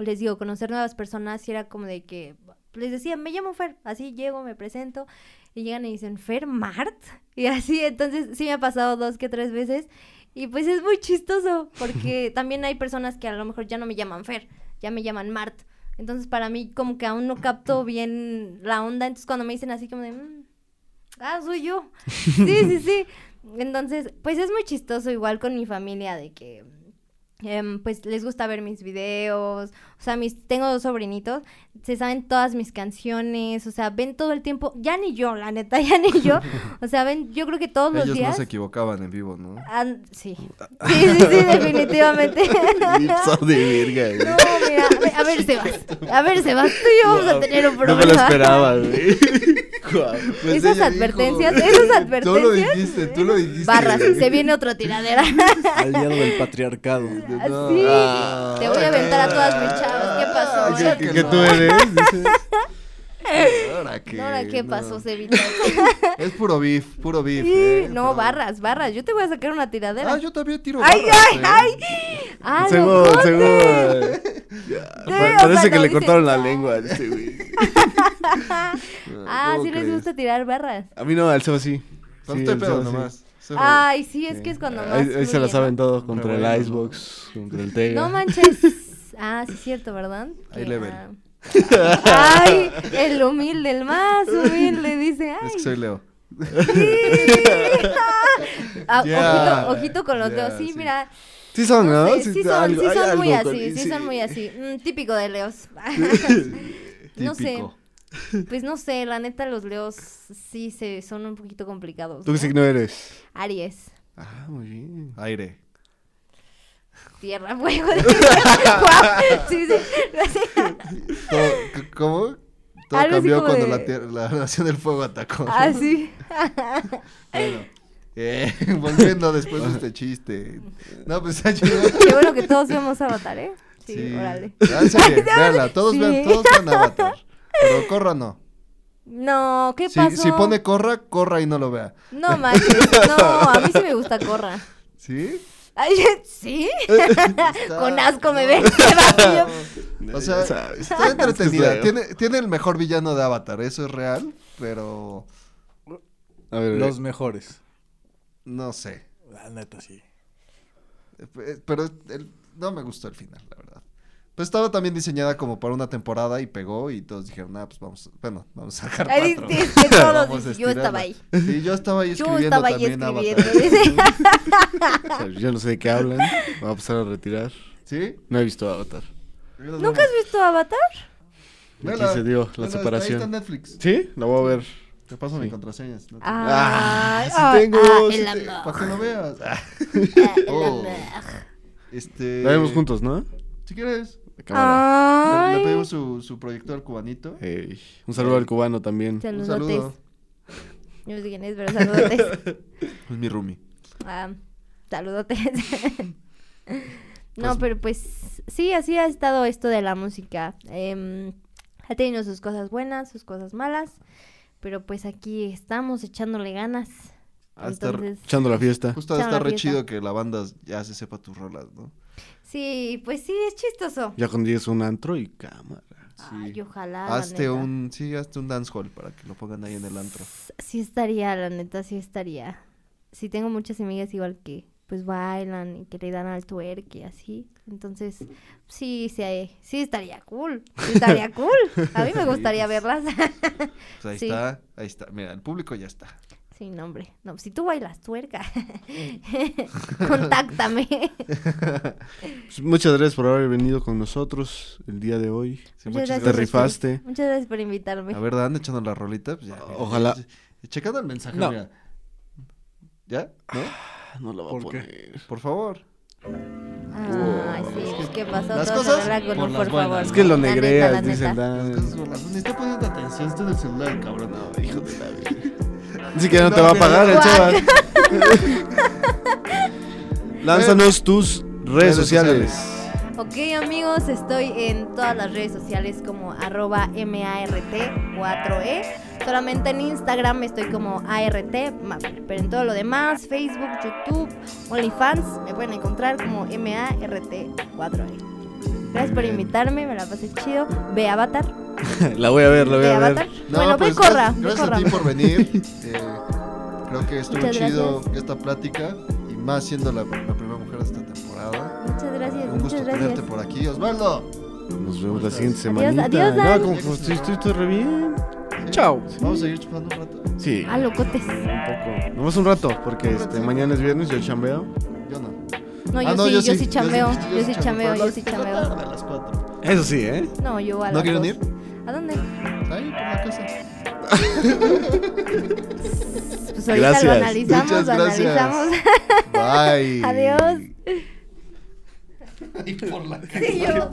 o les digo, conocer nuevas personas, y era como de que, les decía, me llamo Fer, así llego, me presento, y llegan y dicen, Fer Mart, (laughs) y así, entonces sí me ha pasado dos que tres veces, y pues es muy chistoso, porque (laughs) también hay personas que a lo mejor ya no me llaman Fer, ya me llaman Mart, Entonces para mí como que aún no capto bien la onda. Entonces cuando me dicen así como de, "Mm, ah, soy yo. (laughs) Sí, sí, sí. Entonces, pues es muy chistoso igual con mi familia de que... em, pues les gusta ver mis videos, o sea, mis, tengo dos sobrinitos, se saben todas mis canciones, o sea, ven todo el tiempo, ya ni yo, la neta, (laughs) ya ni yo, o sea, ven, yo creo que todos los Ellos no días... se equivocaban en vivo, ¿no? An- sí. sí, sí, sí, definitivamente. (laughs) De verga, (laughs) No, güey. mira, a ver, a ver, Sebas. A ver, Sebas, tú y yo vamos a tener un No me problema. lo esperaba, güey. Pues Esas advertencias, dijo- esas Tú lo advertencias. dijiste, tú lo dijiste. Barras, se viene otro tiradera. Aliado del patriarcado. No. Así. Ah. Te voy a aventar a todas mis chavas. ¿Qué pasó? ¿Qué- ¿Qué, que qué no. tú eres? (laughs) Ahora que. Ahora, ¿qué no. pasó, Cevita? (laughs) Es puro beef, puro beef. Sí, eh, no, pero- barras, barras. Yo te voy a sacar una tiradera. Ah, yo también tiro ¡Ay, barras, ay, eh. ay! ¡Ah, Seguro, locote! seguro. Sí, Pa- o Parece sea, que no le cortaron la lengua a este güey. (laughs) Ah, ¿Cómo sí les crees? gusta tirar barras. A mí no, al Seba sí. Sí, estoy pedo sí. nomás. Ay, sí, es que es cuando más. Ahí, ahí se la saben ¿no? todos contra el Icebox, contra el Tega. No manches. Ah, sí es cierto, ¿verdad? High Que, level. ah, Ay, el humilde, el más humilde, dice. Ay, Es que soy Leo. Ah, Ya, ojito, ojito con los dedos. Sí, sí. mira. Sí son, ¿no? sí son, algo- sí hay son muy con- así, sí, son muy así. Mm, típico de leos. (laughs) no sé. Pues no sé, la neta los leos sí se son un poquito complicados. ¿Tú qué ¿no? signo eres? Aries, Ah, muy bien. Aire. Tierra, fuego. (laughs) Sí, sí. ¿Cómo? Todo Algo cambió cuando de- la, tier- la nación del fuego atacó. Ah, sí. (laughs) Bueno, eh, (laughs) volviendo después de este chiste. No, pues está chido. Qué bueno que todos vemos Avatar, ¿eh? Sí, órale. Ah, serio, véanla, todos Sí. vean, todos vean Avatar. Pero corra no. No, ¿qué Si, pasó? si pone corra, corra y no lo vea. No manches, no, a mí sí me gusta Corra. ¿Sí? Ay, (laughs) ¿sí? Con asco me ves. (laughs) O sea, está entretenida. Tiene, tiene el mejor villano de Avatar, eso es real, pero A ver, Los mejores. no sé. La neta, sí. Eh, Pero el- no me gustó el final, la verdad. Pues estaba también diseñada como para una temporada y pegó y todos dijeron, ah, pues vamos, bueno, vamos a sacar cuatro. es (laughs) que todos a yo estaba estirarla". ahí. Sí, yo estaba ahí Yo escribiendo estaba ahí también escribiendo. Avatar. (laughs) sea, yo no sé de qué hablan. Voy a pasar a retirar. ¿Sí? No he visto Avatar. ¿Nunca has visto Avatar? Aquí se dio la Vela, separación. Ahí está Netflix. ¿Sí, la voy a ver. Te paso Sí. mis contraseñas. ¿no? Ah, sí ah, tengo, ah, sí el te- amor. Para que lo veas. Ah, Ah, el (laughs) Oh. amor. Este. La vemos juntos, ¿no? Si quieres. De cámara. Le, le Ay. pedimos su, su proyector cubanito. Ey, un saludo al cubano también. Un Saludotes. saludo. Yo no sé quién es, pero saludotes. (laughs) Es mi roomie. Ah, saludotes. (laughs) no, Pues- pero pues sí, así ha estado esto de la música. Em, ha tenido sus cosas buenas, sus cosas malas, pero pues aquí estamos echándole ganas. Entonces, Echando la fiesta. Justo la re fiesta. chido que la banda ya se sepa tus rolas, ¿no? Sí, pues sí, es chistoso. Ya cuando llegues a un antro y cámara. Ay, ojalá. la Hazte neta. un, sí, hazte un dance hall para que lo pongan ahí en el antro. Sí estaría, la neta, sí estaría. Sí tengo muchas amigas igual que pues bailan y que le dan al twerk y así. Entonces, sí, sí, sí estaría cool. Sí estaría (laughs) cool. A mí me gustaría verlas. Pues ahí (laughs) Sí. está, ahí está. Mira, el público ya está. Sí, no, hombre. No, si tú bailas tuerca, (laughs) contáctame. Pues, muchas gracias por haber venido con nosotros el día de hoy. Sí, Muchas gracias Te rifaste. Muchas gracias por invitarme. A ver, Dan, echando la rolita. Pues ya, Ojalá. che- Checando el mensaje, No. mira. ¿Ya? ¿No? No lo voy a poner. Por favor. Ay, sí, pues, ¿qué pasó? Las cosas con por las buenas. favor. Es que lo La neta, negreas, la dice el neta. Las Dan. cosas son las- Ni estoy poniendo atención, estoy en el celular, el cabrón. No, hijo de la vida. Ni siquiera no te va a pagar el chaval. (laughs) Lánzanos tus redes sociales. Ok amigos, estoy en todas las redes sociales como arroba MART4E. Solamente en Instagram estoy como ART pero en todo lo demás, Facebook, YouTube, OnlyFans, me pueden encontrar como MART4E. Gracias por invitarme, me la pasé chido. Ve Avatar, (laughs) La voy a ver, la voy ve a Avatar. ver. bueno, pues, ve Corra, gracias, Corra. a ti por venir. (laughs) Eh, creo que estuvo Muchas chido esta plática. Y más siendo la, la primera mujer de esta temporada. Muchas gracias, Un gusto muchas tenerte por aquí. Osvaldo. Nos vemos la siguiente Adiós, semanita. adiós, no, como, como estoy, estoy, estoy re bien. Chao. Vamos a seguir chupando un rato. Sí, Ah, locotes. un poco. Nomás un rato, porque este, mañana es viernes, yo chambeo. Yo no. No, yo, Ah, no, sí, yo yo sí, sí yo chambeo. sí, yo Yo sí sí chambeo, chambeo. yo sí chambeo. A las 4. Eso sí, ¿eh? No, yo a ¿No quieren ir? ¿A dónde? Ahí, por la casa. Pues ahorita Gracias. lo analizamos, Muchas lo gracias. analizamos. Bye. (laughs) Adiós. Y por la Sí, yo-